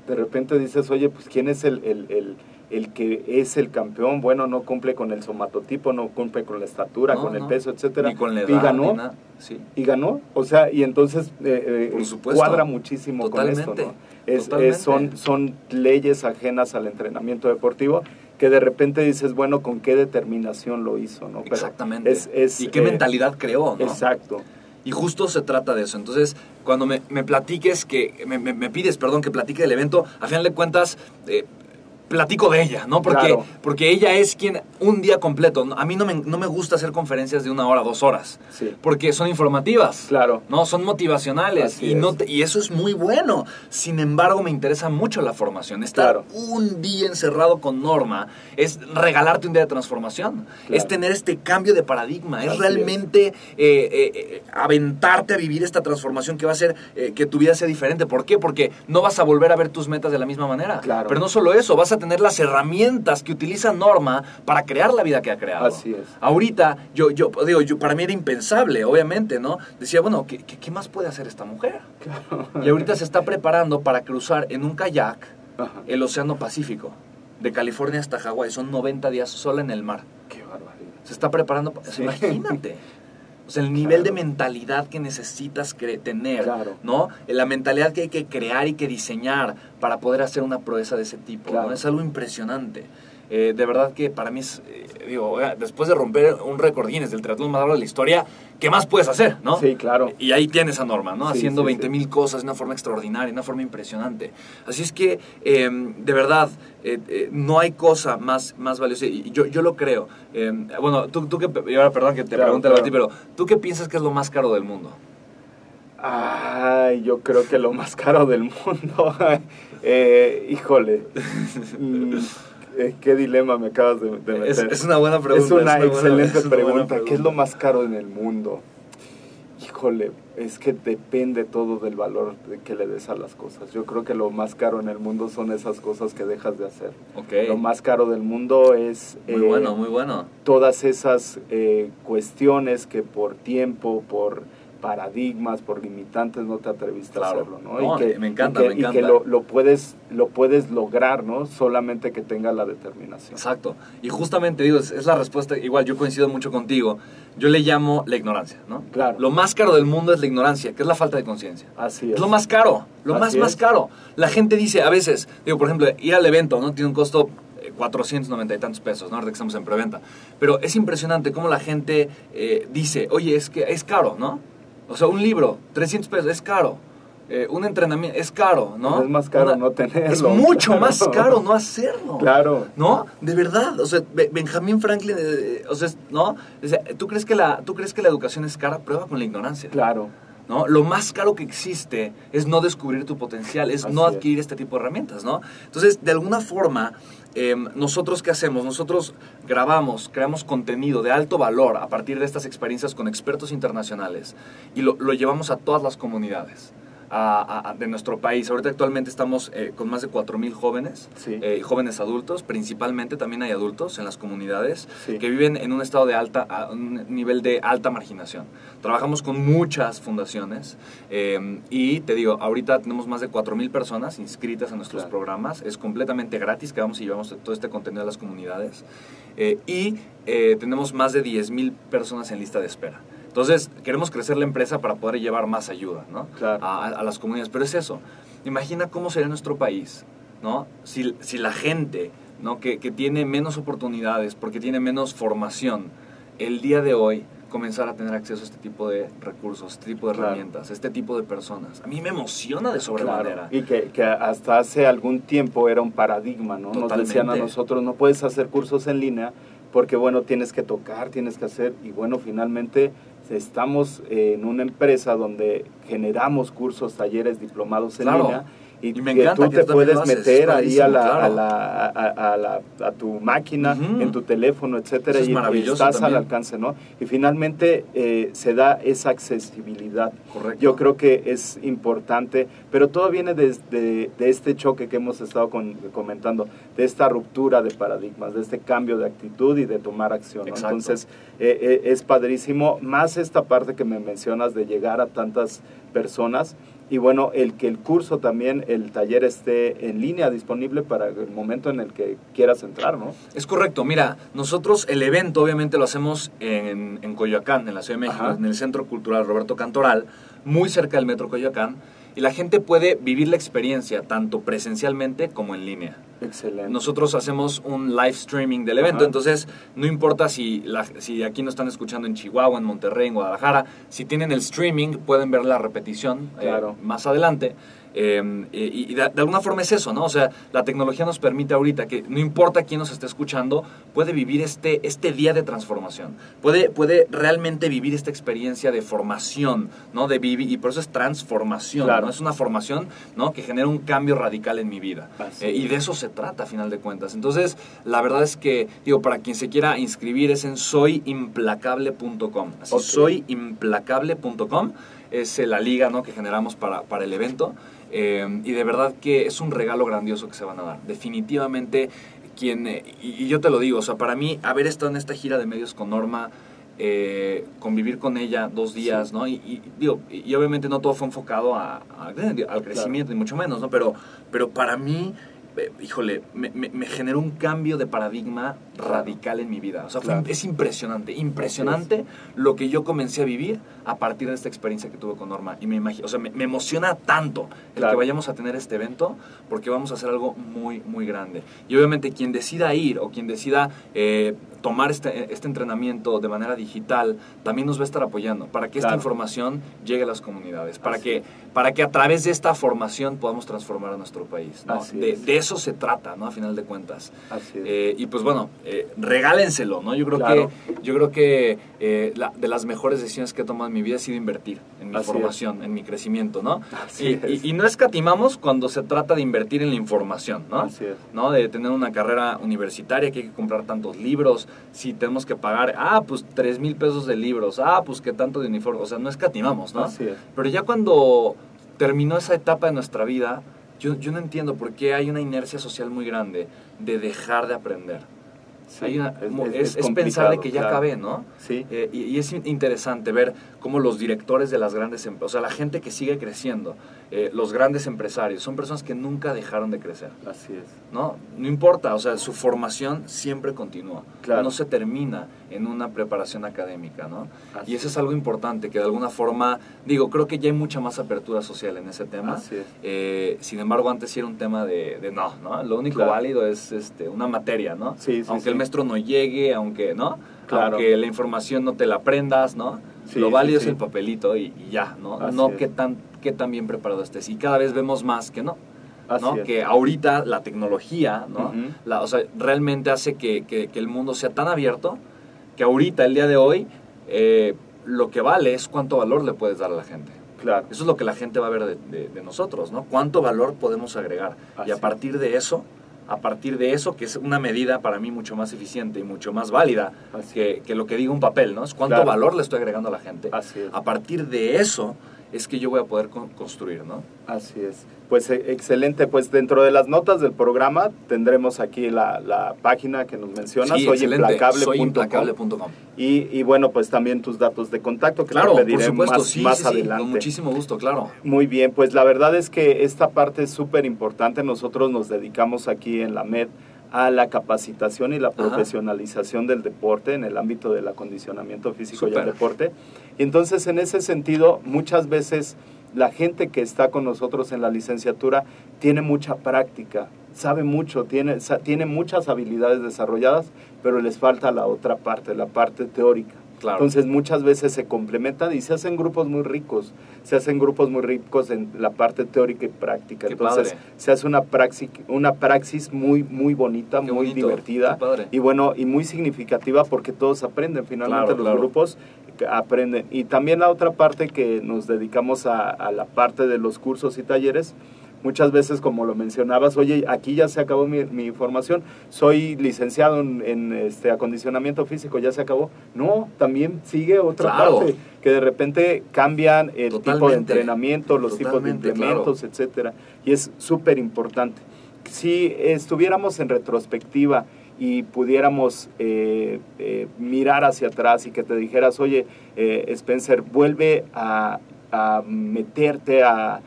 de repente dices, oye, pues ¿quién es el, el el que es el campeón, bueno, no cumple con el somatotipo, no cumple con la estatura, con el peso, etcétera. Ni con la edad, y ganó. Sí. Y ganó. O sea, y entonces eh, eh cuadra muchísimo con esto, ¿no? Es, son, son leyes ajenas al entrenamiento deportivo que de repente dices, bueno, con qué determinación lo hizo, ¿no? Exactamente. Es, y qué eh, mentalidad creó, ¿no? Exacto. Y justo se trata de eso. Entonces, cuando me, me platiques que, me, me, pides, perdón, que platique del evento, a final de cuentas, eh, platico de ella, ¿no? Porque, porque ella es quien un día completo, a mí no me, no me gusta hacer conferencias de una hora, dos horas, sí. porque son informativas, claro. ¿no? Son motivacionales y, no y eso es muy bueno. Sin embargo, me interesa mucho la formación. Estar un día encerrado con Norma es regalarte un día de transformación, es tener este cambio de paradigma, es realmente eh, eh, eh, aventarte a vivir esta transformación que va a hacer que tu vida sea diferente. ¿Por qué? Porque no vas a volver a ver tus metas de la misma manera. Claro. Pero no solo eso, vas a tener las herramientas que utiliza Norma para crear la vida que ha creado. Así es. Ahorita, yo, yo digo, yo, para mí era impensable, obviamente, ¿no? Decía, bueno, ¿qué, qué, más puede hacer esta mujer? Y ahorita se está preparando para cruzar en un kayak el Océano Pacífico, de California hasta Hawái. Son 90 días sola en el mar. Qué barbaridad. Se está preparando, imagínate. O sea, el nivel de mentalidad que necesitas tener, ¿no? La mentalidad que hay que crear y que diseñar para poder hacer una proeza de ese tipo, ¿no? Es algo impresionante. Eh, de verdad que para mí es, eh, digo, después de romper un récord Guinness del triatlón más largo de la historia, ¿qué más puedes hacer, no? Sí, claro. Y ahí tienes a Norma, ¿no? Haciendo 20 mil cosas de una forma extraordinaria, de una forma impresionante. Así es que, em, de verdad, eh, no hay cosa más, más valiosa. Y yo, yo lo creo. Em, bueno, tú, tú que, ahora perdón que te pregunte a ti, pero ¿tú qué piensas que es lo más caro del mundo? Ay, yo creo que lo más caro del mundo. híjole. Eh, ¿Qué dilema me acabas de, meter? Es, una buena pregunta. Es una, excelente pregunta. ¿Qué es lo más caro en el mundo? Híjole, es que depende todo del valor que le des a las cosas. Yo creo que lo más caro en el mundo son esas cosas que dejas de hacer. Okay. Lo más caro del mundo es... Muy bueno, muy bueno. Todas esas eh, cuestiones que por tiempo, por paradigmas, por limitantes, no te atreviste a hacerlo, ¿no? y que, me encanta, y que, me encanta. Y que lo, lo, puedes, lo puedes lograr, ¿no? Solamente que tenga la determinación. Exacto. Y justamente, digo, es, la respuesta, igual yo coincido mucho contigo, yo le llamo la ignorancia, ¿no? Claro. Lo más caro del mundo es la ignorancia, que es la falta de conciencia. Así es. Es lo más caro, lo más, más caro. La gente dice, a veces, digo, por ejemplo, ir al evento, ¿no? Tiene un costo 490 y tantos pesos, ¿no? Ahora que estamos en preventa. Pero es impresionante cómo la gente eh, dice, oye, es que es caro, ¿no? O sea, un libro, 300 pesos, es caro. Eh, un entrenamiento es caro, ¿no? Es más caro no tenerlo. Es mucho más caro no hacerlo. Claro. ¿No? De verdad. O sea, Benjamin Franklin, eh, o sea, ¿no? ¿tú, crees que la, ¿Tú crees que la educación es cara? Prueba con la ignorancia. Claro. ¿No? Lo más caro que existe es no descubrir tu potencial, es no adquirir este tipo de herramientas, ¿no? Entonces, de alguna forma, Em, nosotros qué hacemos? Nosotros grabamos, creamos contenido de alto valor a partir de estas experiencias con expertos internacionales y lo, lo llevamos a todas las comunidades de nuestro país. Ahorita actualmente estamos eh, con más de 4.000 jóvenes, eh, jóvenes adultos, principalmente también hay adultos en las comunidades que viven en un estado de alta, a un nivel de alta marginación. Trabajamos con muchas fundaciones em, y te digo, ahorita tenemos más de 4.000 personas inscritas en nuestros programas. Es completamente gratis que vamos y llevamos todo este contenido a las comunidades. Eh, y tenemos más de 10.000 personas en lista de espera. Entonces, queremos crecer la empresa para poder llevar más ayuda ¿no? a, las comunidades. Pero es eso. Imagina cómo sería nuestro país ¿no? si, si la gente ¿no? que, que, tiene menos oportunidades, porque tiene menos formación, el día de hoy comenzar a tener acceso a este tipo de recursos, este tipo de herramientas, este tipo de personas. A mí me emociona de sobremanera. Y que, que, hasta hace algún tiempo era un paradigma, ¿no? Nos decían a nosotros, no puedes hacer cursos en línea porque, bueno, tienes que tocar, tienes que hacer, y bueno, finalmente estamos en una empresa donde generamos cursos, talleres, diplomados en línea y, que tú te puedes meter ahí a, la, a, la, a, la, a, tu máquina, en tu teléfono, etcétera, y, estás al alcance, ¿no? Y finalmente eh, se da esa accesibilidad. Correcto. Yo creo que es importante, pero todo viene de, de, este choque que hemos estado comentando, de esta ruptura de paradigmas, de este cambio de actitud y de tomar acción. ¿no? Entonces, eh, eh, es padrísimo, más esta parte que me mencionas de llegar a tantas personas y bueno, el que el curso también, el taller esté en línea disponible para el momento en el que quieras entrar, ¿no? Es correcto. Mira, nosotros el evento obviamente lo hacemos en, en Coyoacán, en la Ciudad de México, en el Centro Cultural Roberto Cantoral, muy cerca del Metro Coyoacán. Y la gente puede vivir la experiencia tanto presencialmente como en línea. Excelente. Nosotros hacemos un live streaming del evento, entonces no importa si, la, si aquí nos están escuchando en Chihuahua, en Monterrey, en Guadalajara, si tienen el streaming pueden ver la repetición eh, más adelante. Em, y, de, alguna forma es eso, ¿no? O sea, la tecnología nos permite ahorita que no importa quién nos esté escuchando, puede vivir este, este día de transformación, puede, puede realmente vivir esta experiencia de formación, ¿no? De vivir, y por eso es transformación, ¿no? Es una formación, ¿no? Que genera un cambio radical en mi vida. Eh, y de eso se trata, a final de cuentas. Entonces, la verdad es que, digo, para quien se quiera inscribir es en soyimplacable.com. Así, soyimplacable.com es la liga, ¿no? Que generamos para, para el evento. Eh, y de verdad que es un regalo grandioso que se van a dar. Definitivamente, quien, eh, y, yo te lo digo, o sea, para mí haber estado en esta gira de medios con Norma, eh, convivir con ella dos días, ¿no? Y, digo, y, obviamente no todo fue enfocado a, al crecimiento, ni mucho menos, ¿no? Pero, pero para mí eh, híjole, me, me, generó un cambio de paradigma radical en mi vida. O sea, es impresionante, impresionante lo que yo comencé a vivir a partir de esta experiencia que tuve con Norma. Y me imagino, o sea, me, emociona tanto el que vayamos a tener este evento porque vamos a hacer algo muy, muy grande. Y obviamente quien decida ir o quien decida eh, tomar este, este entrenamiento de manera digital también nos va a estar apoyando para que esta información llegue a las comunidades, para que, para que a través de esta formación podamos transformar a nuestro país. De, de, eso se trata, ¿no? A final de cuentas. Eh, y pues bueno, eh, regálenselo, ¿no? Yo creo que, yo creo que eh, de las mejores decisiones que he tomado en mi vida ha sido invertir en mi formación, en mi crecimiento, ¿no? Y, y, no escatimamos cuando se trata de invertir en la información, ¿no? ¿no? De tener una carrera universitaria que hay que comprar tantos libros, si tenemos que pagar, ah, pues tres mil pesos de libros, ah, pues qué tanto de uniforme, o sea, no escatimamos, ¿no? Pero ya cuando terminó esa etapa de nuestra vida, yo, yo no entiendo por qué hay una inercia social muy grande de dejar de aprender es, pensar de que ya acabé, ¿no? Sí. Eh, y, es interesante ver cómo los directores de las grandes empresas, o sea, la gente que sigue creciendo, eh, los grandes empresarios, son personas que nunca dejaron de crecer. Así es. ¿No? No importa, o sea, su formación siempre continúa. No se termina en una preparación académica, ¿no? y eso es algo importante, que de alguna forma, digo, creo que ya hay mucha más apertura social en ese tema. Así es. Eh, sin embargo, antes sí era un tema de, no, ¿no? Lo único válido es este, una materia, ¿no? Sí, Aunque el maestro no llegue, aunque, ¿no? Claro. Aunque la información no te la aprendas, ¿no? Lo válido es el papelito y, ya, ¿no? no qué tan, qué tan bien preparado estés. Y cada vez vemos más que no. ¿no? Que ahorita la tecnología, ¿no? la, o sea, realmente hace que, que, el mundo sea tan abierto que ahorita, el día de hoy, eh, lo que vale es cuánto valor le puedes dar a la gente. Claro. Eso es lo que la gente va a ver de, de, nosotros, ¿no? Cuánto valor podemos agregar. y a partir de eso, a partir de eso, que es una medida para mí mucho más eficiente y mucho más válida que, que, lo que diga un papel, ¿no? Es cuánto valor le estoy agregando a la gente. A partir de eso es que yo voy a poder construir, ¿no? Así es. Pues e, excelente, pues dentro de las notas del programa tendremos aquí la, la página que nos mencionas, sí, soyimplacable.com. Y, y bueno, pues también tus datos de contacto que te pediré más, más adelante. con muchísimo gusto, claro. Muy bien, pues la verdad es que esta parte es súper importante. Nosotros nos dedicamos aquí en la MED a la capacitación y la profesionalización del deporte en el ámbito del acondicionamiento físico y el deporte. Y entonces, en ese sentido, muchas veces la gente que está con nosotros en la licenciatura tiene mucha práctica, sabe mucho, tiene, tiene muchas habilidades desarrolladas, pero les falta la otra parte, la parte teórica. Entonces muchas veces se complementan y se hacen grupos muy ricos, se hacen grupos muy ricos en la parte teórica y práctica. Entonces se hace una praxis, una praxis muy, muy bonita, muy divertida y bueno, y muy significativa porque todos aprenden, finalmente los grupos aprenden. Y también la otra parte que nos dedicamos a, a la parte de los cursos y talleres, muchas veces, como lo mencionabas, oye, aquí ya se acabó mi, formación, soy licenciado en, este acondicionamiento físico, ya se acabó. No, también sigue otra parte, que de repente cambian el tipo de entrenamiento, los tipos de implementos, etcétera, y es súper importante. Si estuviéramos en retrospectiva y pudiéramos eh, eh, mirar hacia atrás y que te dijeras, oye, eh, Spencer, vuelve a meterte a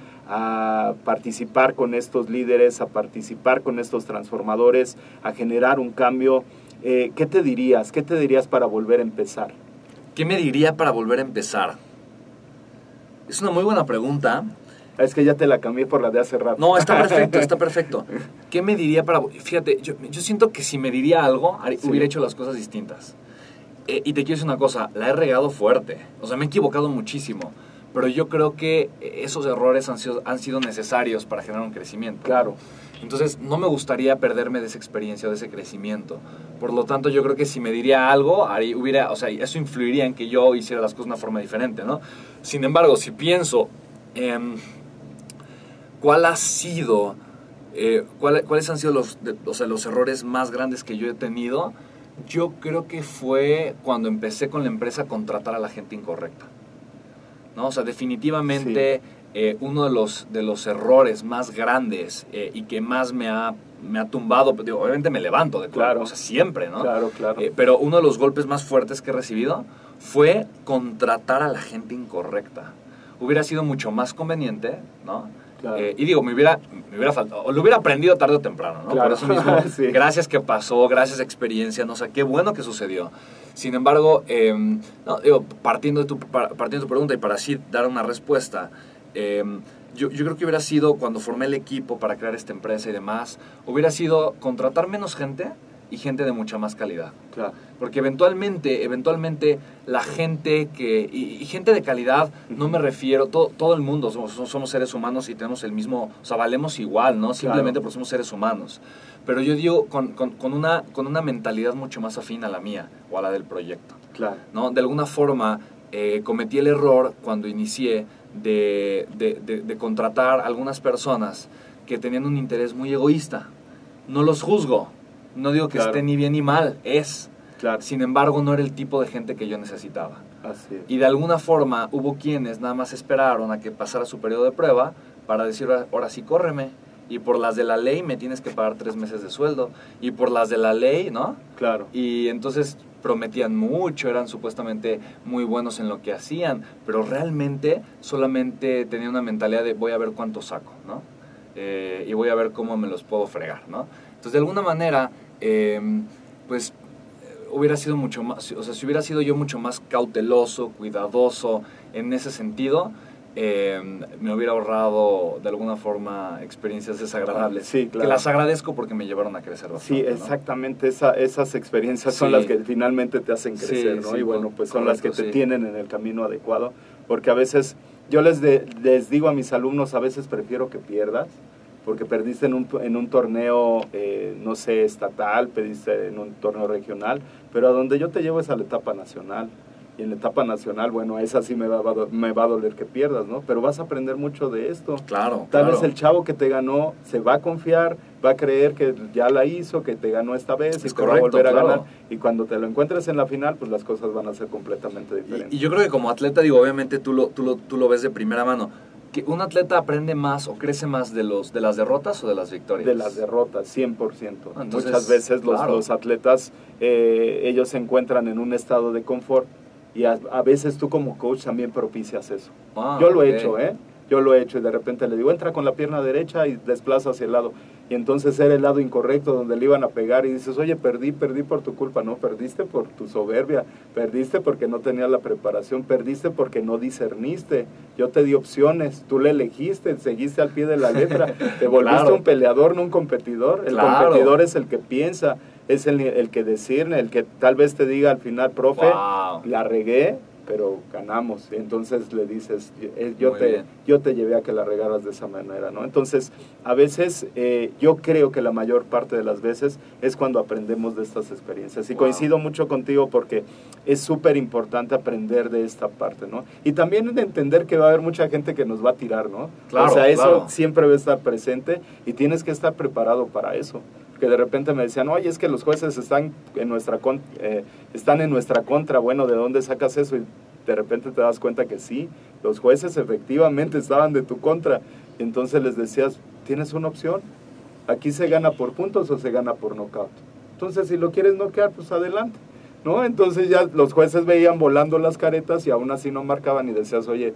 participar con estos líderes, a participar con estos transformadores, a generar un cambio. ¿Qué te dirías? ¿Qué te dirías para volver a empezar? ¿Qué me diría para volver a empezar? Es una muy buena pregunta. Es que ya te la cambié por la de hace rato. No, está perfecto, está perfecto. ¿Qué me diría para.? Fíjate, yo, yo siento que si me diría algo, hubiera hecho las cosas distintas. Eh, y te quiero decir una cosa, la he regado fuerte. O sea, me he equivocado muchísimo. Pero yo creo que esos errores han sido, han sido necesarios para generar un crecimiento. Claro. Entonces, no me gustaría perderme de esa experiencia o de ese crecimiento. Por lo tanto, yo creo que si me diría algo, hubiera, o sea, eso influiría en que yo hiciera las cosas de una forma diferente, ¿no? Sin embargo, si pienso en cuál ha sido, eh, cuáles han sido los, o sea, los errores más grandes que yo he tenido, yo creo que fue cuando empecé con la empresa a contratar a la gente incorrecta. ¿no? O sea, definitivamente eh, uno de los, de los errores más grandes eh, y que más me ha, me ha tumbado, obviamente me levanto de claro. o sea, siempre, ¿no? Claro, claro. Eh, pero uno de los golpes más fuertes que he recibido fue contratar a la gente incorrecta. Hubiera sido mucho más conveniente, ¿no? Eh, y digo, me hubiera, me hubiera faltado, o lo hubiera aprendido tarde o temprano, ¿no? Por eso mismo, gracias que pasó, gracias experiencia, no sé, qué bueno que sucedió. Sin embargo, em, no, digo, partiendo, de tu, partiendo de tu pregunta y para así dar una respuesta, em, yo, yo, creo que hubiera sido cuando formé el equipo para crear esta empresa y demás, hubiera sido contratar menos gente y gente de mucha más calidad. Claro. Porque eventualmente, eventualmente la gente que, y, gente de calidad, no me refiero, todo, todo el mundo somos, somos, seres humanos y tenemos el mismo, o sea, valemos igual, ¿no? Simplemente porque somos seres humanos. Pero yo digo con, con, con, una, con una mentalidad mucho más afín a la mía o a la del proyecto. Claro. ¿no? De alguna forma eh, cometí el error cuando inicié de, de, de, de contratar a algunas personas que tenían un interés muy egoísta. No los juzgo, no digo que esté ni bien ni mal, es. Claro. Sin embargo, no era el tipo de gente que yo necesitaba. Así Y de alguna forma hubo quienes nada más esperaron a que pasara su periodo de prueba para decir, ahora sí, córreme. Y por las de la ley me tienes que pagar tres meses de sueldo. Y por las de la ley, ¿no? Claro. Y entonces prometían mucho, eran supuestamente muy buenos en lo que hacían, pero realmente solamente tenían una mentalidad de voy a ver cuánto saco, ¿no? Eh, y voy a ver cómo me los puedo fregar, ¿no? Entonces, de alguna manera, Em, pues hubiera sido mucho más, o sea, si hubiera sido yo mucho más cauteloso, cuidadoso en ese sentido, em, me hubiera ahorrado de alguna forma experiencias desagradables. Sí, claro. Que las agradezco porque me llevaron a crecer bastante. Sí, exactamente. esas experiencias son las que finalmente te hacen crecer, ¿no? y bueno, pues son las que te tienen en el camino adecuado. Porque a veces, yo les, les digo a mis alumnos, a veces prefiero que pierdas porque perdiste en un, en un torneo, eh, no sé, estatal, perdiste en un torneo regional, pero a donde yo te llevo es a la etapa nacional. Y en la etapa nacional, bueno, esa sí me va, me va a doler que pierdas, ¿no? Pero vas a aprender mucho de esto. Claro. Tal vez el chavo que te ganó se va a confiar, va a creer que ya la hizo, que te ganó esta vez y te va a volver a ganar. Y cuando te lo encuentres en la final, pues las cosas van a ser completamente diferentes. Y, yo creo que como atleta, digo, obviamente tú lo, tú lo, tú lo ves de primera mano un atleta aprende más o crece más de los de las derrotas o de las victorias? De las derrotas, 100%. Ah, Muchas veces los, atletas, eh, ellos se encuentran en un estado de confort y a, veces tú como coach también propicias eso. Ah, Yo lo he hecho, ¿eh? Yo lo he hecho y de repente le digo, entra con la pierna derecha y desplaza hacia el lado y entonces era el lado incorrecto donde le iban a pegar y dices, oye, perdí, perdí por tu culpa, no, perdiste por tu soberbia, perdiste porque no tenías la preparación, perdiste porque no discerniste, yo te di opciones, tú le elegiste, seguiste al pie de la letra, te volviste un peleador, no un competidor, el competidor es el que piensa, es el, el, que discierne, el que tal vez te diga al final, profe, la regué, pero ganamos. Entonces le dices, eh, yo te, yo te llevé a que la regaras de esa manera, ¿no? Entonces, a veces eh, yo creo que la mayor parte de las veces es cuando aprendemos de estas experiencias. Y coincido mucho contigo porque es súper importante aprender de esta parte, ¿no? Y también de entender que va a haber mucha gente que nos va a tirar, ¿no? Claro, o sea, eso siempre va a estar presente y tienes que estar preparado para eso de repente me decían, oye, es que los jueces están en nuestra, eh, están en nuestra contra, bueno, ¿de dónde sacas eso? Y de repente te das cuenta que sí, los jueces efectivamente estaban de tu contra. Entonces les decías, tienes una opción, aquí se gana por puntos o se gana por nocaut. Entonces, si lo quieres noquear, pues adelante. ¿No? Entonces ya los jueces veían volando las caretas y aún así no marcaban y decías, oye,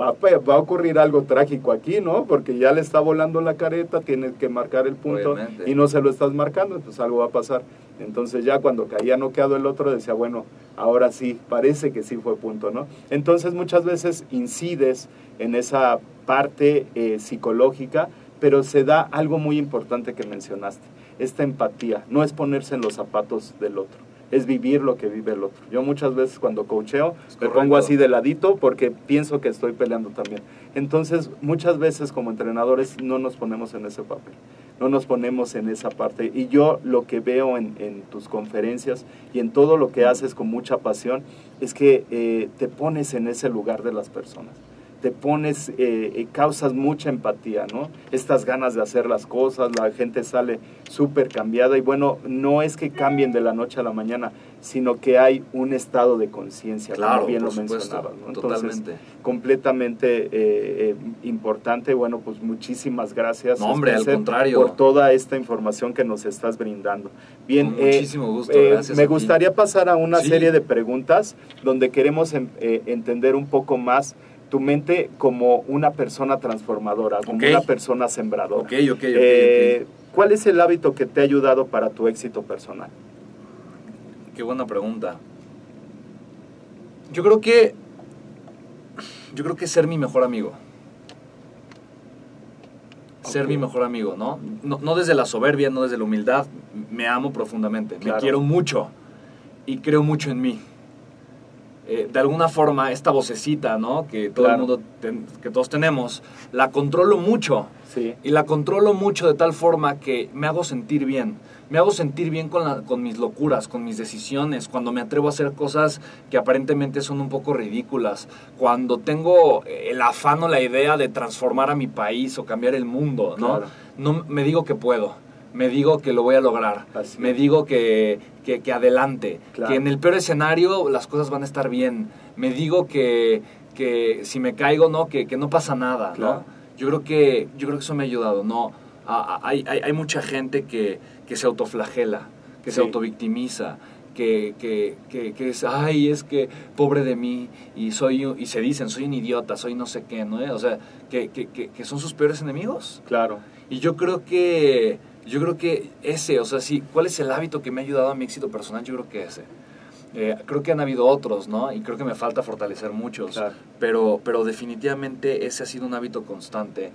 va, va, a ocurrir algo trágico aquí, ¿no? Porque ya le está volando la careta, tiene que marcar el punto y no se lo estás marcando, entonces algo va a pasar. Entonces ya cuando caía noqueado el otro decía, bueno, ahora sí, parece que sí fue punto, ¿no? Entonces muchas veces incides en esa parte eh, psicológica, pero se da algo muy importante que mencionaste, esta empatía, no es ponerse en los zapatos del otro es vivir lo que vive el otro. Yo muchas veces cuando coacheo me pongo así de ladito porque pienso que estoy peleando también. Entonces, muchas veces como entrenadores no nos ponemos en ese papel, no nos ponemos en esa parte. Y yo lo que veo en, tus conferencias y en todo lo que haces con mucha pasión es que eh, te pones en ese lugar de las personas te pones, eh, eh, causas mucha empatía, ¿no? Estas ganas de hacer las cosas, la gente sale súper cambiada y bueno, no es que cambien de la noche a la mañana, sino que hay un estado de conciencia, claro, como bien lo mencionabas. ¿no? totalmente. completamente eh, importante. Bueno, pues muchísimas gracias. No, hombre, al contrario. Por toda esta información que nos estás brindando. Bien, muchísimo gusto. gracias me gustaría pasar a una serie de preguntas donde queremos entender un poco más tu mente como una persona transformadora, como una persona sembradora. Okay, eh, ¿Cuál es el hábito que te ha ayudado para tu éxito personal? Qué buena pregunta. Yo creo que yo creo que ser mi mejor amigo. Ser mi mejor amigo, ¿no? ¿no? desde la soberbia, no desde la humildad. Me amo profundamente, me quiero mucho y creo mucho en mí. Eh, de alguna forma esta vocecita, ¿no? Que todo el mundo, que todos tenemos, la controlo mucho. Sí. Y la controlo mucho de tal forma que me hago sentir bien. Me hago sentir bien con, con mis locuras, con mis decisiones, cuando me atrevo a hacer cosas que aparentemente son un poco ridículas, cuando tengo el afán o la idea de transformar a mi país o cambiar el mundo, ¿no? no me digo que puedo me digo que lo voy a lograr, me digo que, que, adelante, que en el peor escenario las cosas van a estar bien, me digo que, que si me caigo, no, que, que no pasa nada, ¿no? Yo creo, que, yo creo que eso me ha ayudado, ¿no? hay, hay, hay, mucha gente que, que se autoflagela, que se autovictimiza, que, que, que, es, ay, es que pobre de mí, y soy y se dicen, soy un idiota, soy no sé qué, ¿no? O sea, que, que, que son sus peores enemigos. Claro. Y yo creo que yo creo que ese, o sea, sí, ¿cuál es el hábito que me ha ayudado a mi éxito personal? Yo creo que ese. Eh, creo que han habido otros, ¿no? Y creo que me falta fortalecer muchos. Pero, pero definitivamente ese ha sido un hábito constante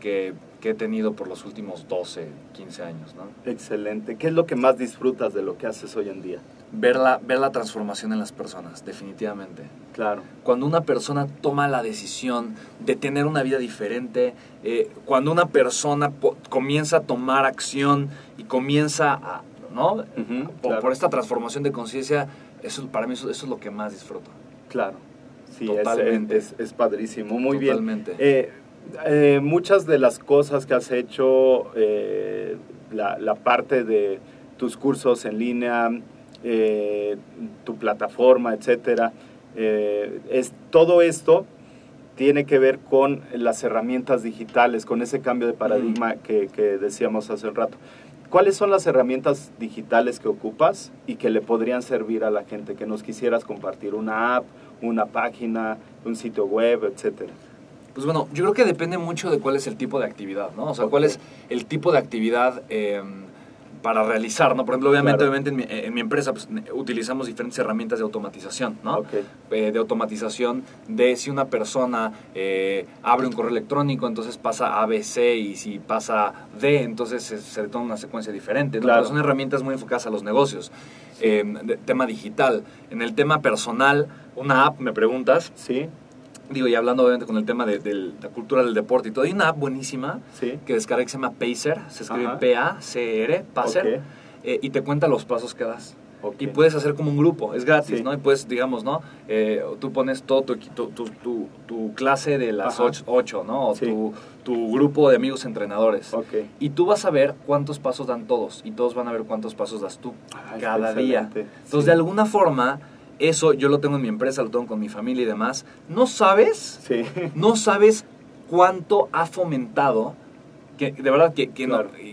que, que, he tenido por los últimos 12, 15 años, ¿no? Excelente. ¿Qué es lo que más disfrutas de lo que haces hoy en día? ver la, ver la transformación en las personas, definitivamente. Claro. Cuando una persona toma la decisión de tener una vida diferente, eh, cuando una persona comienza a tomar acción y comienza a, ¿no? por, esta transformación de conciencia, eso para mí eso, es lo que más disfruto. Claro. Sí, Totalmente. Es, es, padrísimo. Muy Totalmente. bien. Eh, eh, muchas de las cosas que has hecho, la, la parte de tus cursos en línea, eh, tu plataforma, etcétera. Eh, es, todo esto tiene que ver con las herramientas digitales, con ese cambio de paradigma que, decíamos hace un rato. ¿Cuáles son las herramientas digitales que ocupas y que le podrían servir a la gente que nos quisieras compartir? ¿Una app, una página, un sitio web, etcétera? Pues bueno, yo creo que depende mucho de cuál es el tipo de actividad, ¿no? O sea, cuál es el tipo de actividad eh, para realizar, ¿no? Por ejemplo, obviamente, obviamente en, mi, empresa pues, utilizamos diferentes herramientas de automatización, ¿no? Eh, de automatización de si una persona eh, abre un correo electrónico, entonces pasa ABC y si pasa D, entonces se, se toma una secuencia diferente. ¿no? son herramientas muy enfocadas a los negocios. Eh, tema digital. En el tema personal, una app, me preguntas. Sí digo, y hablando obviamente con el tema de, la cultura del deporte y todo, hay una app buenísima que descarga que se llama Pacer, se escribe P-A-C-R, Pacer, eh, y te cuenta los pasos que das. Y puedes hacer como un grupo, es gratis, ¿no? Y puedes, digamos, ¿no? Eh, tú pones todo tu, tu, tu, tu clase de las 8, ¿no? O tu, tu, grupo de amigos entrenadores. Y tú vas a ver cuántos pasos dan todos y todos van a ver cuántos pasos das tú cada día. Entonces, de alguna forma eso yo lo tengo en mi empresa, lo tengo con mi familia y demás. No sabes, no sabes cuánto ha fomentado que de verdad que, que,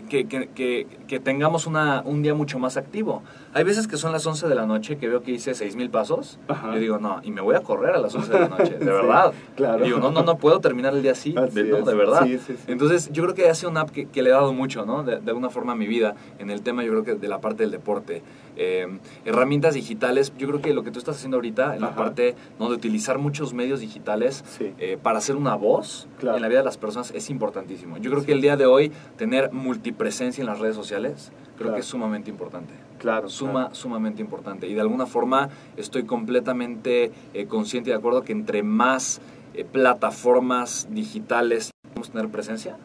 que, que, tengamos una, un día mucho más activo. Hay veces que son las 11 de la noche que veo que hice 6.000 pasos. Yo digo, no, y me voy a correr a las 11 de la noche, de verdad. Claro. digo, no, no, no puedo terminar el día así, de, no, de verdad. Entonces, yo creo que hace una app que, le he dado mucho, ¿no? De, de, alguna forma a mi vida, en el tema, yo creo que de la parte del deporte. Eh, herramientas digitales, yo creo que lo que tú estás haciendo ahorita, en la parte ¿no? de utilizar muchos medios digitales eh, para hacer una voz en la vida de las personas es importantísimo. Yo creo que el día de hoy tener multipresencia en las redes sociales, creo que es sumamente importante. Claro. Suma, Sumamente importante. Y de alguna forma estoy completamente eh, consciente y de acuerdo que entre más plataformas digitales podemos tener presencia,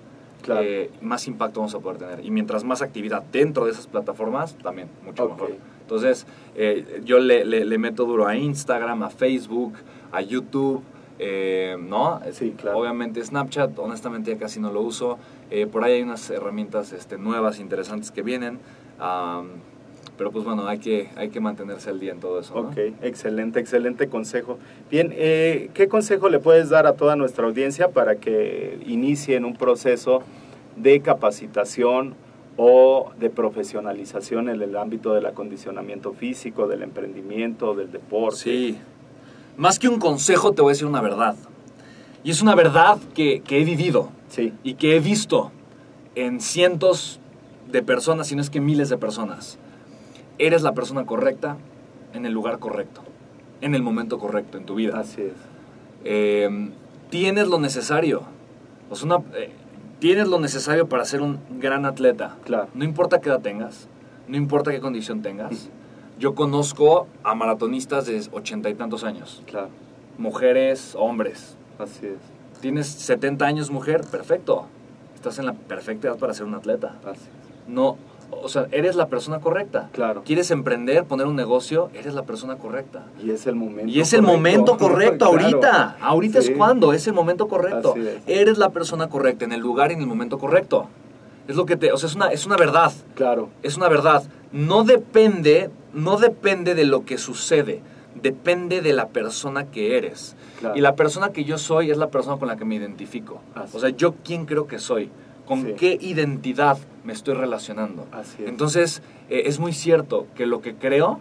eh, más impacto vamos a poder tener. Y mientras más actividad dentro de esas plataformas, también mucho mejor. Entonces, eh, yo le, le, meto duro a Instagram, a Facebook, a YouTube, eh, ¿no? Sí, claro. Obviamente Snapchat, honestamente ya casi no lo uso. por ahí hay unas herramientas este, nuevas, interesantes que vienen. Pero pues bueno, hay que, hay que mantenerse al día en todo eso. Ok, excelente, excelente consejo. Bien, ¿qué consejo le puedes dar a toda nuestra audiencia para que inicien un proceso de capacitación o de profesionalización en el ámbito del acondicionamiento físico, del emprendimiento, del deporte. Sí. Más que un consejo, te voy a decir una verdad. Y es una verdad que, he vivido. Sí. Y que he visto en cientos de personas, si no es que miles de personas. Eres la persona correcta en el lugar correcto, en el momento correcto en tu vida. Así es. Eh, tienes lo necesario. O sea, una, eh, tienes lo necesario para ser un gran atleta. Claro. No importa qué edad tengas, no importa qué condición tengas. Yo conozco a maratonistas de ochenta y tantos años. Claro. Mujeres, hombres. Así es. Tienes 70 años, mujer, perfecto. Estás en la perfecta edad para ser un atleta. Así es. No, o sea, eres la persona correcta. Claro. Quieres emprender, poner un negocio, eres la persona correcta. Y es el momento. Y es el momento correcto ahorita. Ahorita es cuando, es el momento correcto. Eres la persona correcta en el lugar y en el momento correcto. Es lo que te, o sea, es una, es una verdad. Claro. Es una verdad. No depende, no depende de lo que sucede. Depende de la persona que eres. Y la persona que yo soy es la persona con la que me identifico. O sea, yo quién creo que soy con qué identidad me estoy relacionando. Así es. Entonces, eh, es muy cierto que lo que creo,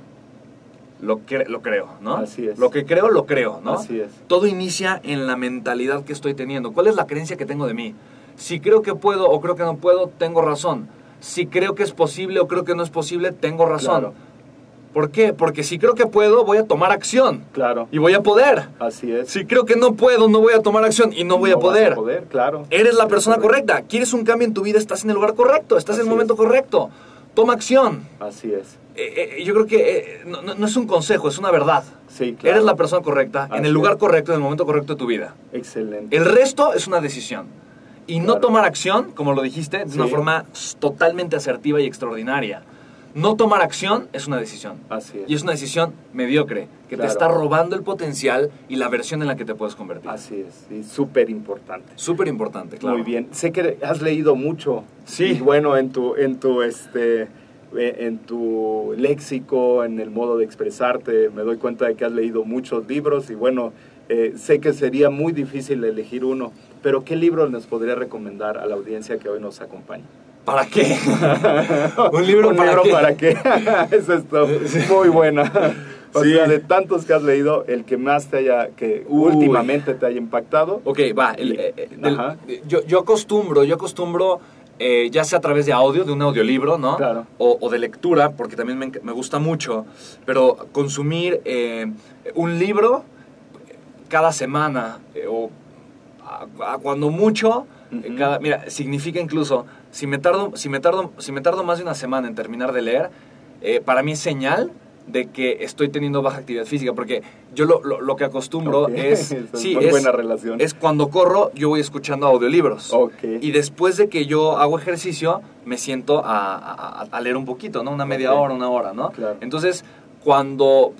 lo, lo creo, ¿no? Así es. Lo que creo, lo creo, ¿no? Así es. Todo inicia en la mentalidad que estoy teniendo. ¿Cuál es la creencia que tengo de mí? Si creo que puedo o creo que no puedo, tengo razón. Si creo que es posible o creo que no es posible, tengo razón. ¿Por qué? Porque si creo que puedo, voy a tomar acción. Claro. Y voy a poder. Así es. Si creo que no puedo, no voy a tomar acción y no voy a poder. poder, claro. Eres la persona correcta. ¿Quieres un cambio en tu vida? Estás en el lugar correcto. Estás en el momento correcto. Toma acción. Así es. Eh, eh, yo creo que eh, no, es un consejo, es una verdad. Sí, claro. Eres la persona correcta, en el lugar correcto, en el momento correcto de tu vida. Excelente. El resto es una decisión. Y no tomar acción, como lo dijiste, de una forma totalmente asertiva y extraordinaria. No tomar acción es una decisión. Así es. Y es una decisión mediocre, que te está robando el potencial y la versión en la que te puedes convertir. Así es, y súper importante. Súper importante, claro. Muy bien. Sé que has leído mucho. Sí. bueno, en tu, en tu, este, eh, en tu léxico, en el modo de expresarte, me doy cuenta de que has leído muchos libros y bueno, eh, sé que sería muy difícil elegir uno, pero ¿qué libro nos podría recomendar a la audiencia que hoy nos acompaña? ¿Para qué? un libro, para, qué? Eso es Muy buena. O sea, de tantos que has leído, el que más te haya, que últimamente te haya impactado. Ok, va. Eh, eh, yo, yo acostumbro, yo acostumbro, eh, ya sea a través de audio, de un audiolibro, ¿no? Claro. O, de lectura, porque también me, me gusta mucho, pero consumir un libro cada semana, o cuando mucho, cada, mira, significa incluso si me tardo, si me tardo, si me tardo más de una semana en terminar de leer, eh, para mí es señal de que estoy teniendo baja actividad física, porque yo lo, lo, que acostumbro es... sí, es, buena relación. es cuando corro, yo voy escuchando audiolibros. Okay. Y después de que yo hago ejercicio, me siento a, a, leer un poquito, ¿no? Una media hora, una hora, ¿no? Claro. Entonces, cuando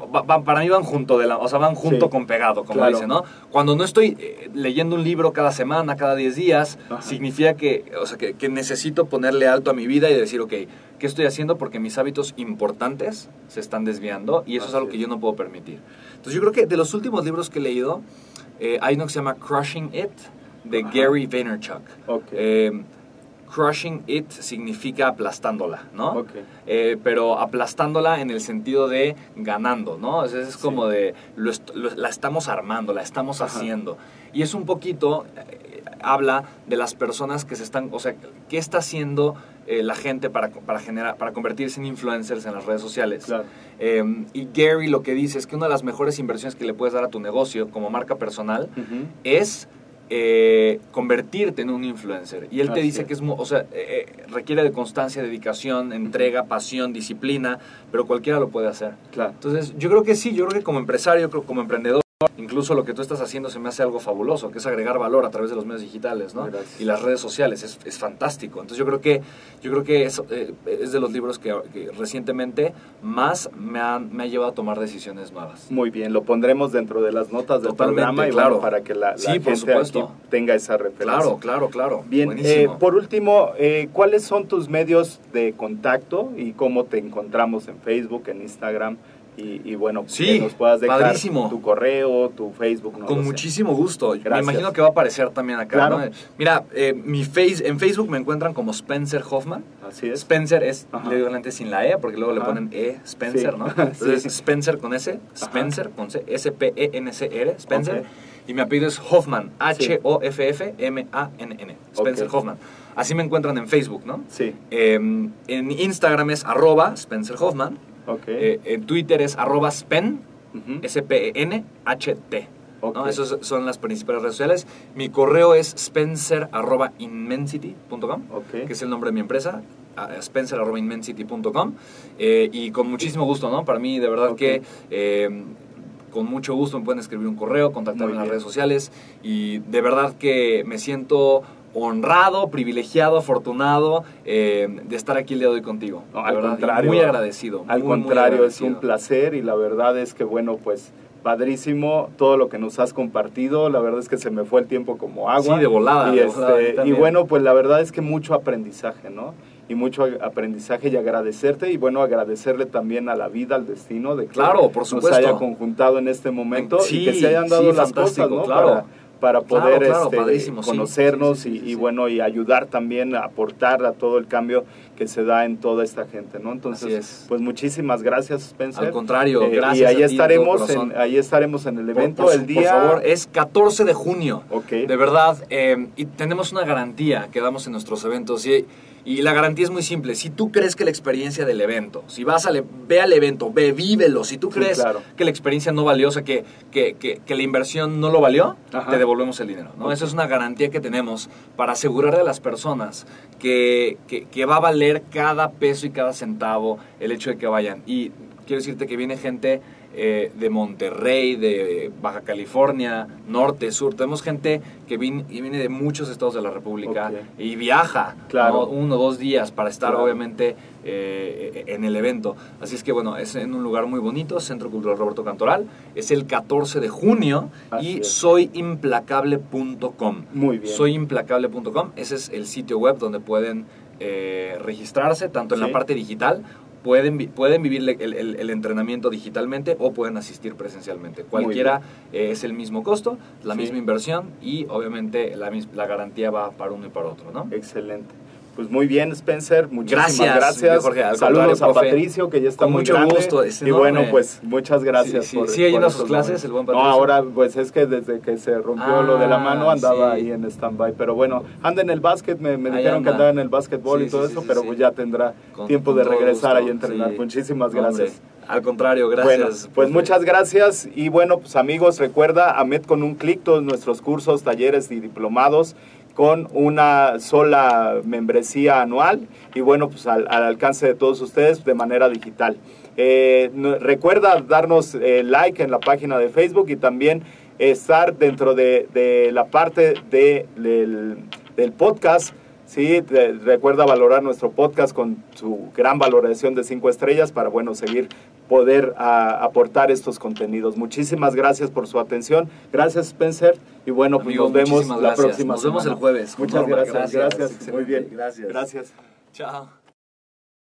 para mí van junto de la, o sea, van junto con pegado, como dicen, ¿no? Cuando no estoy eh, leyendo un libro cada semana, cada 10 días, significa que, o sea, que, necesito ponerle alto a mi vida y decir, ok, ¿qué estoy haciendo? Porque mis hábitos importantes se están desviando y eso es algo que yo no puedo permitir. Entonces yo creo que de los últimos libros que he leído, eh, hay uno que se llama Crushing It, de Gary Vaynerchuk. Okay. Eh, crushing it significa aplastándola, ¿no? Eh, pero aplastándola en el sentido de ganando, ¿no? Es, es como de, la estamos armando, la estamos haciendo. Y es un poquito, eh, habla de las personas que se están, o sea, ¿qué está haciendo eh, la gente para, para, generar, para convertirse en influencers en las redes sociales? y Gary lo que dice es que una de las mejores inversiones que le puedes dar a tu negocio como marca personal es eh, convertirte en un influencer. Y él te dice que es, o sea, eh, eh, requiere de constancia, dedicación, entrega, pasión, disciplina, pero cualquiera lo puede hacer. Claro. Entonces, yo creo que sí, yo creo que como empresario, como emprendedor, Incluso lo que tú estás haciendo se me hace algo fabuloso, que es agregar valor a través de los medios digitales, ¿no? Y las redes sociales, es, es, fantástico. Entonces yo creo que, yo creo que es, eh, es de los libros que, recientemente más me, han, me ha llevado a tomar decisiones nuevas. Muy bien, lo pondremos dentro de las notas del programa y claro. para que la, gente aquí tenga esa referencia. Claro, claro, claro. Bien, eh, por último, eh, ¿cuáles son tus medios de contacto y cómo te encontramos en Facebook, en Instagram? Y, bueno, que nos puedas dejar tu correo, tu Facebook. Con muchísimo gusto. Me imagino que va a aparecer también acá. Mira, eh, mi face, en Facebook me encuentran como Spencer Hoffman. Así es. Spencer es, le digo antes sin la E, porque luego le ponen E, Spencer, ¿no? Entonces Spencer con S, Spencer con C, S-P-E-N-C-R, Spencer. Y mi apellido es Hoffman, H-O-F-F-M-A-N-N, Spencer Hoffman. Así me encuentran en Facebook, ¿no? Sí. Em, en Instagram es arroba Spencer Hoffman. Eh, en Twitter es arroba spen, S-P-E-N-H-T. Esas son las principales redes sociales. Mi correo es spencer.inmensity.com, que es el nombre de mi empresa, spencer.inmensity.com. Eh, y con muchísimo gusto, ¿no? Para mí, de verdad que eh, con mucho gusto me pueden escribir un correo, contactarme en las redes sociales. Y de verdad que me siento honrado, privilegiado, afortunado eh, de estar aquí el día de hoy contigo. al contrario. Muy agradecido. Al contrario, es un placer y la verdad es que, bueno, pues padrísimo todo lo que nos has compartido. La verdad es que se me fue el tiempo como agua. Sí, de volada. Y, este, y bueno, pues la verdad es que mucho aprendizaje, ¿no? Y mucho aprendizaje y agradecerte y bueno, agradecerle también a la vida, al destino de que claro, por supuesto. nos haya conjuntado en este momento y que se hayan dado las cosas, ¿no? Claro para poder este, conocernos y, bueno y ayudar también a aportar a todo el cambio que se da en toda esta gente no entonces pues muchísimas gracias Spencer. Al contrario eh, gracias y ahí estaremos en, ahí estaremos en el evento el día por favor es 14 de junio. Okay. de verdad eh, y tenemos una garantía que damos en nuestros eventos. Y y la garantía es muy simple. Si tú crees que la experiencia del evento, si vas a, ve al evento, ve, vívelo. Si tú crees que la experiencia no valió, o sea, que, que, que, la inversión no lo valió, te devolvemos el dinero. ¿no? Esa es una garantía que tenemos para asegurarle a las personas que, que va a valer cada peso y cada centavo el hecho de que vayan. Y quiero decirte que viene gente eh, de Monterrey, de Baja California, norte, sur. Tenemos gente que viene, viene de muchos estados de la República y viaja claro. uno o dos días para estar obviamente eh, en el evento. Así es que bueno, es en un lugar muy bonito, Centro Cultural Roberto Cantoral. Es el 14 de junio y soyimplacable.com. Muy bien. Soyimplacable.com, ese es el sitio web donde pueden eh, registrarse tanto en la parte digital pueden, pueden vivir el, entrenamiento digitalmente o pueden asistir presencialmente. Cualquiera eh, es el mismo costo, la misma inversión y obviamente la, la garantía va para uno y para otro, ¿no? Excelente. Pues muy bien, Spencer. Muchísimas gracias. gracias. Saludos a Patricio, que ya está muy mucho grande. gusto. y bueno, pues muchas gracias. Sí, sí, ¿Sigue yendo a sus clases el buen Patricio? No, ahora pues es que desde que se rompió lo de la ah, mano andaba ahí en stand-by. Pero bueno, anda en el básquet, me, dijeron que andaba en el básquetbol y todo eso, pero pues ya tendrá tiempo de regresar ahí a entrenar. Muchísimas gracias. Al contrario, gracias. Bueno, pues muchas gracias. Y bueno, pues amigos, recuerda, AMED con un clic todos nuestros cursos, talleres y diplomados con una sola membresía anual y bueno, pues al, alcance de todos ustedes de manera digital. Eh, recuerda darnos eh, like en la página de Facebook y también estar dentro de, la parte de, del, podcast. Sí, recuerda valorar nuestro podcast con su gran valoración de cinco estrellas para, bueno, seguir poder aportar estos contenidos. Muchísimas gracias por su atención. Gracias, Spencer. Y bueno, pues nos vemos la próxima Nos vemos el jueves. Muchas gracias. Gracias. Muy bien. Gracias. Gracias. Chao.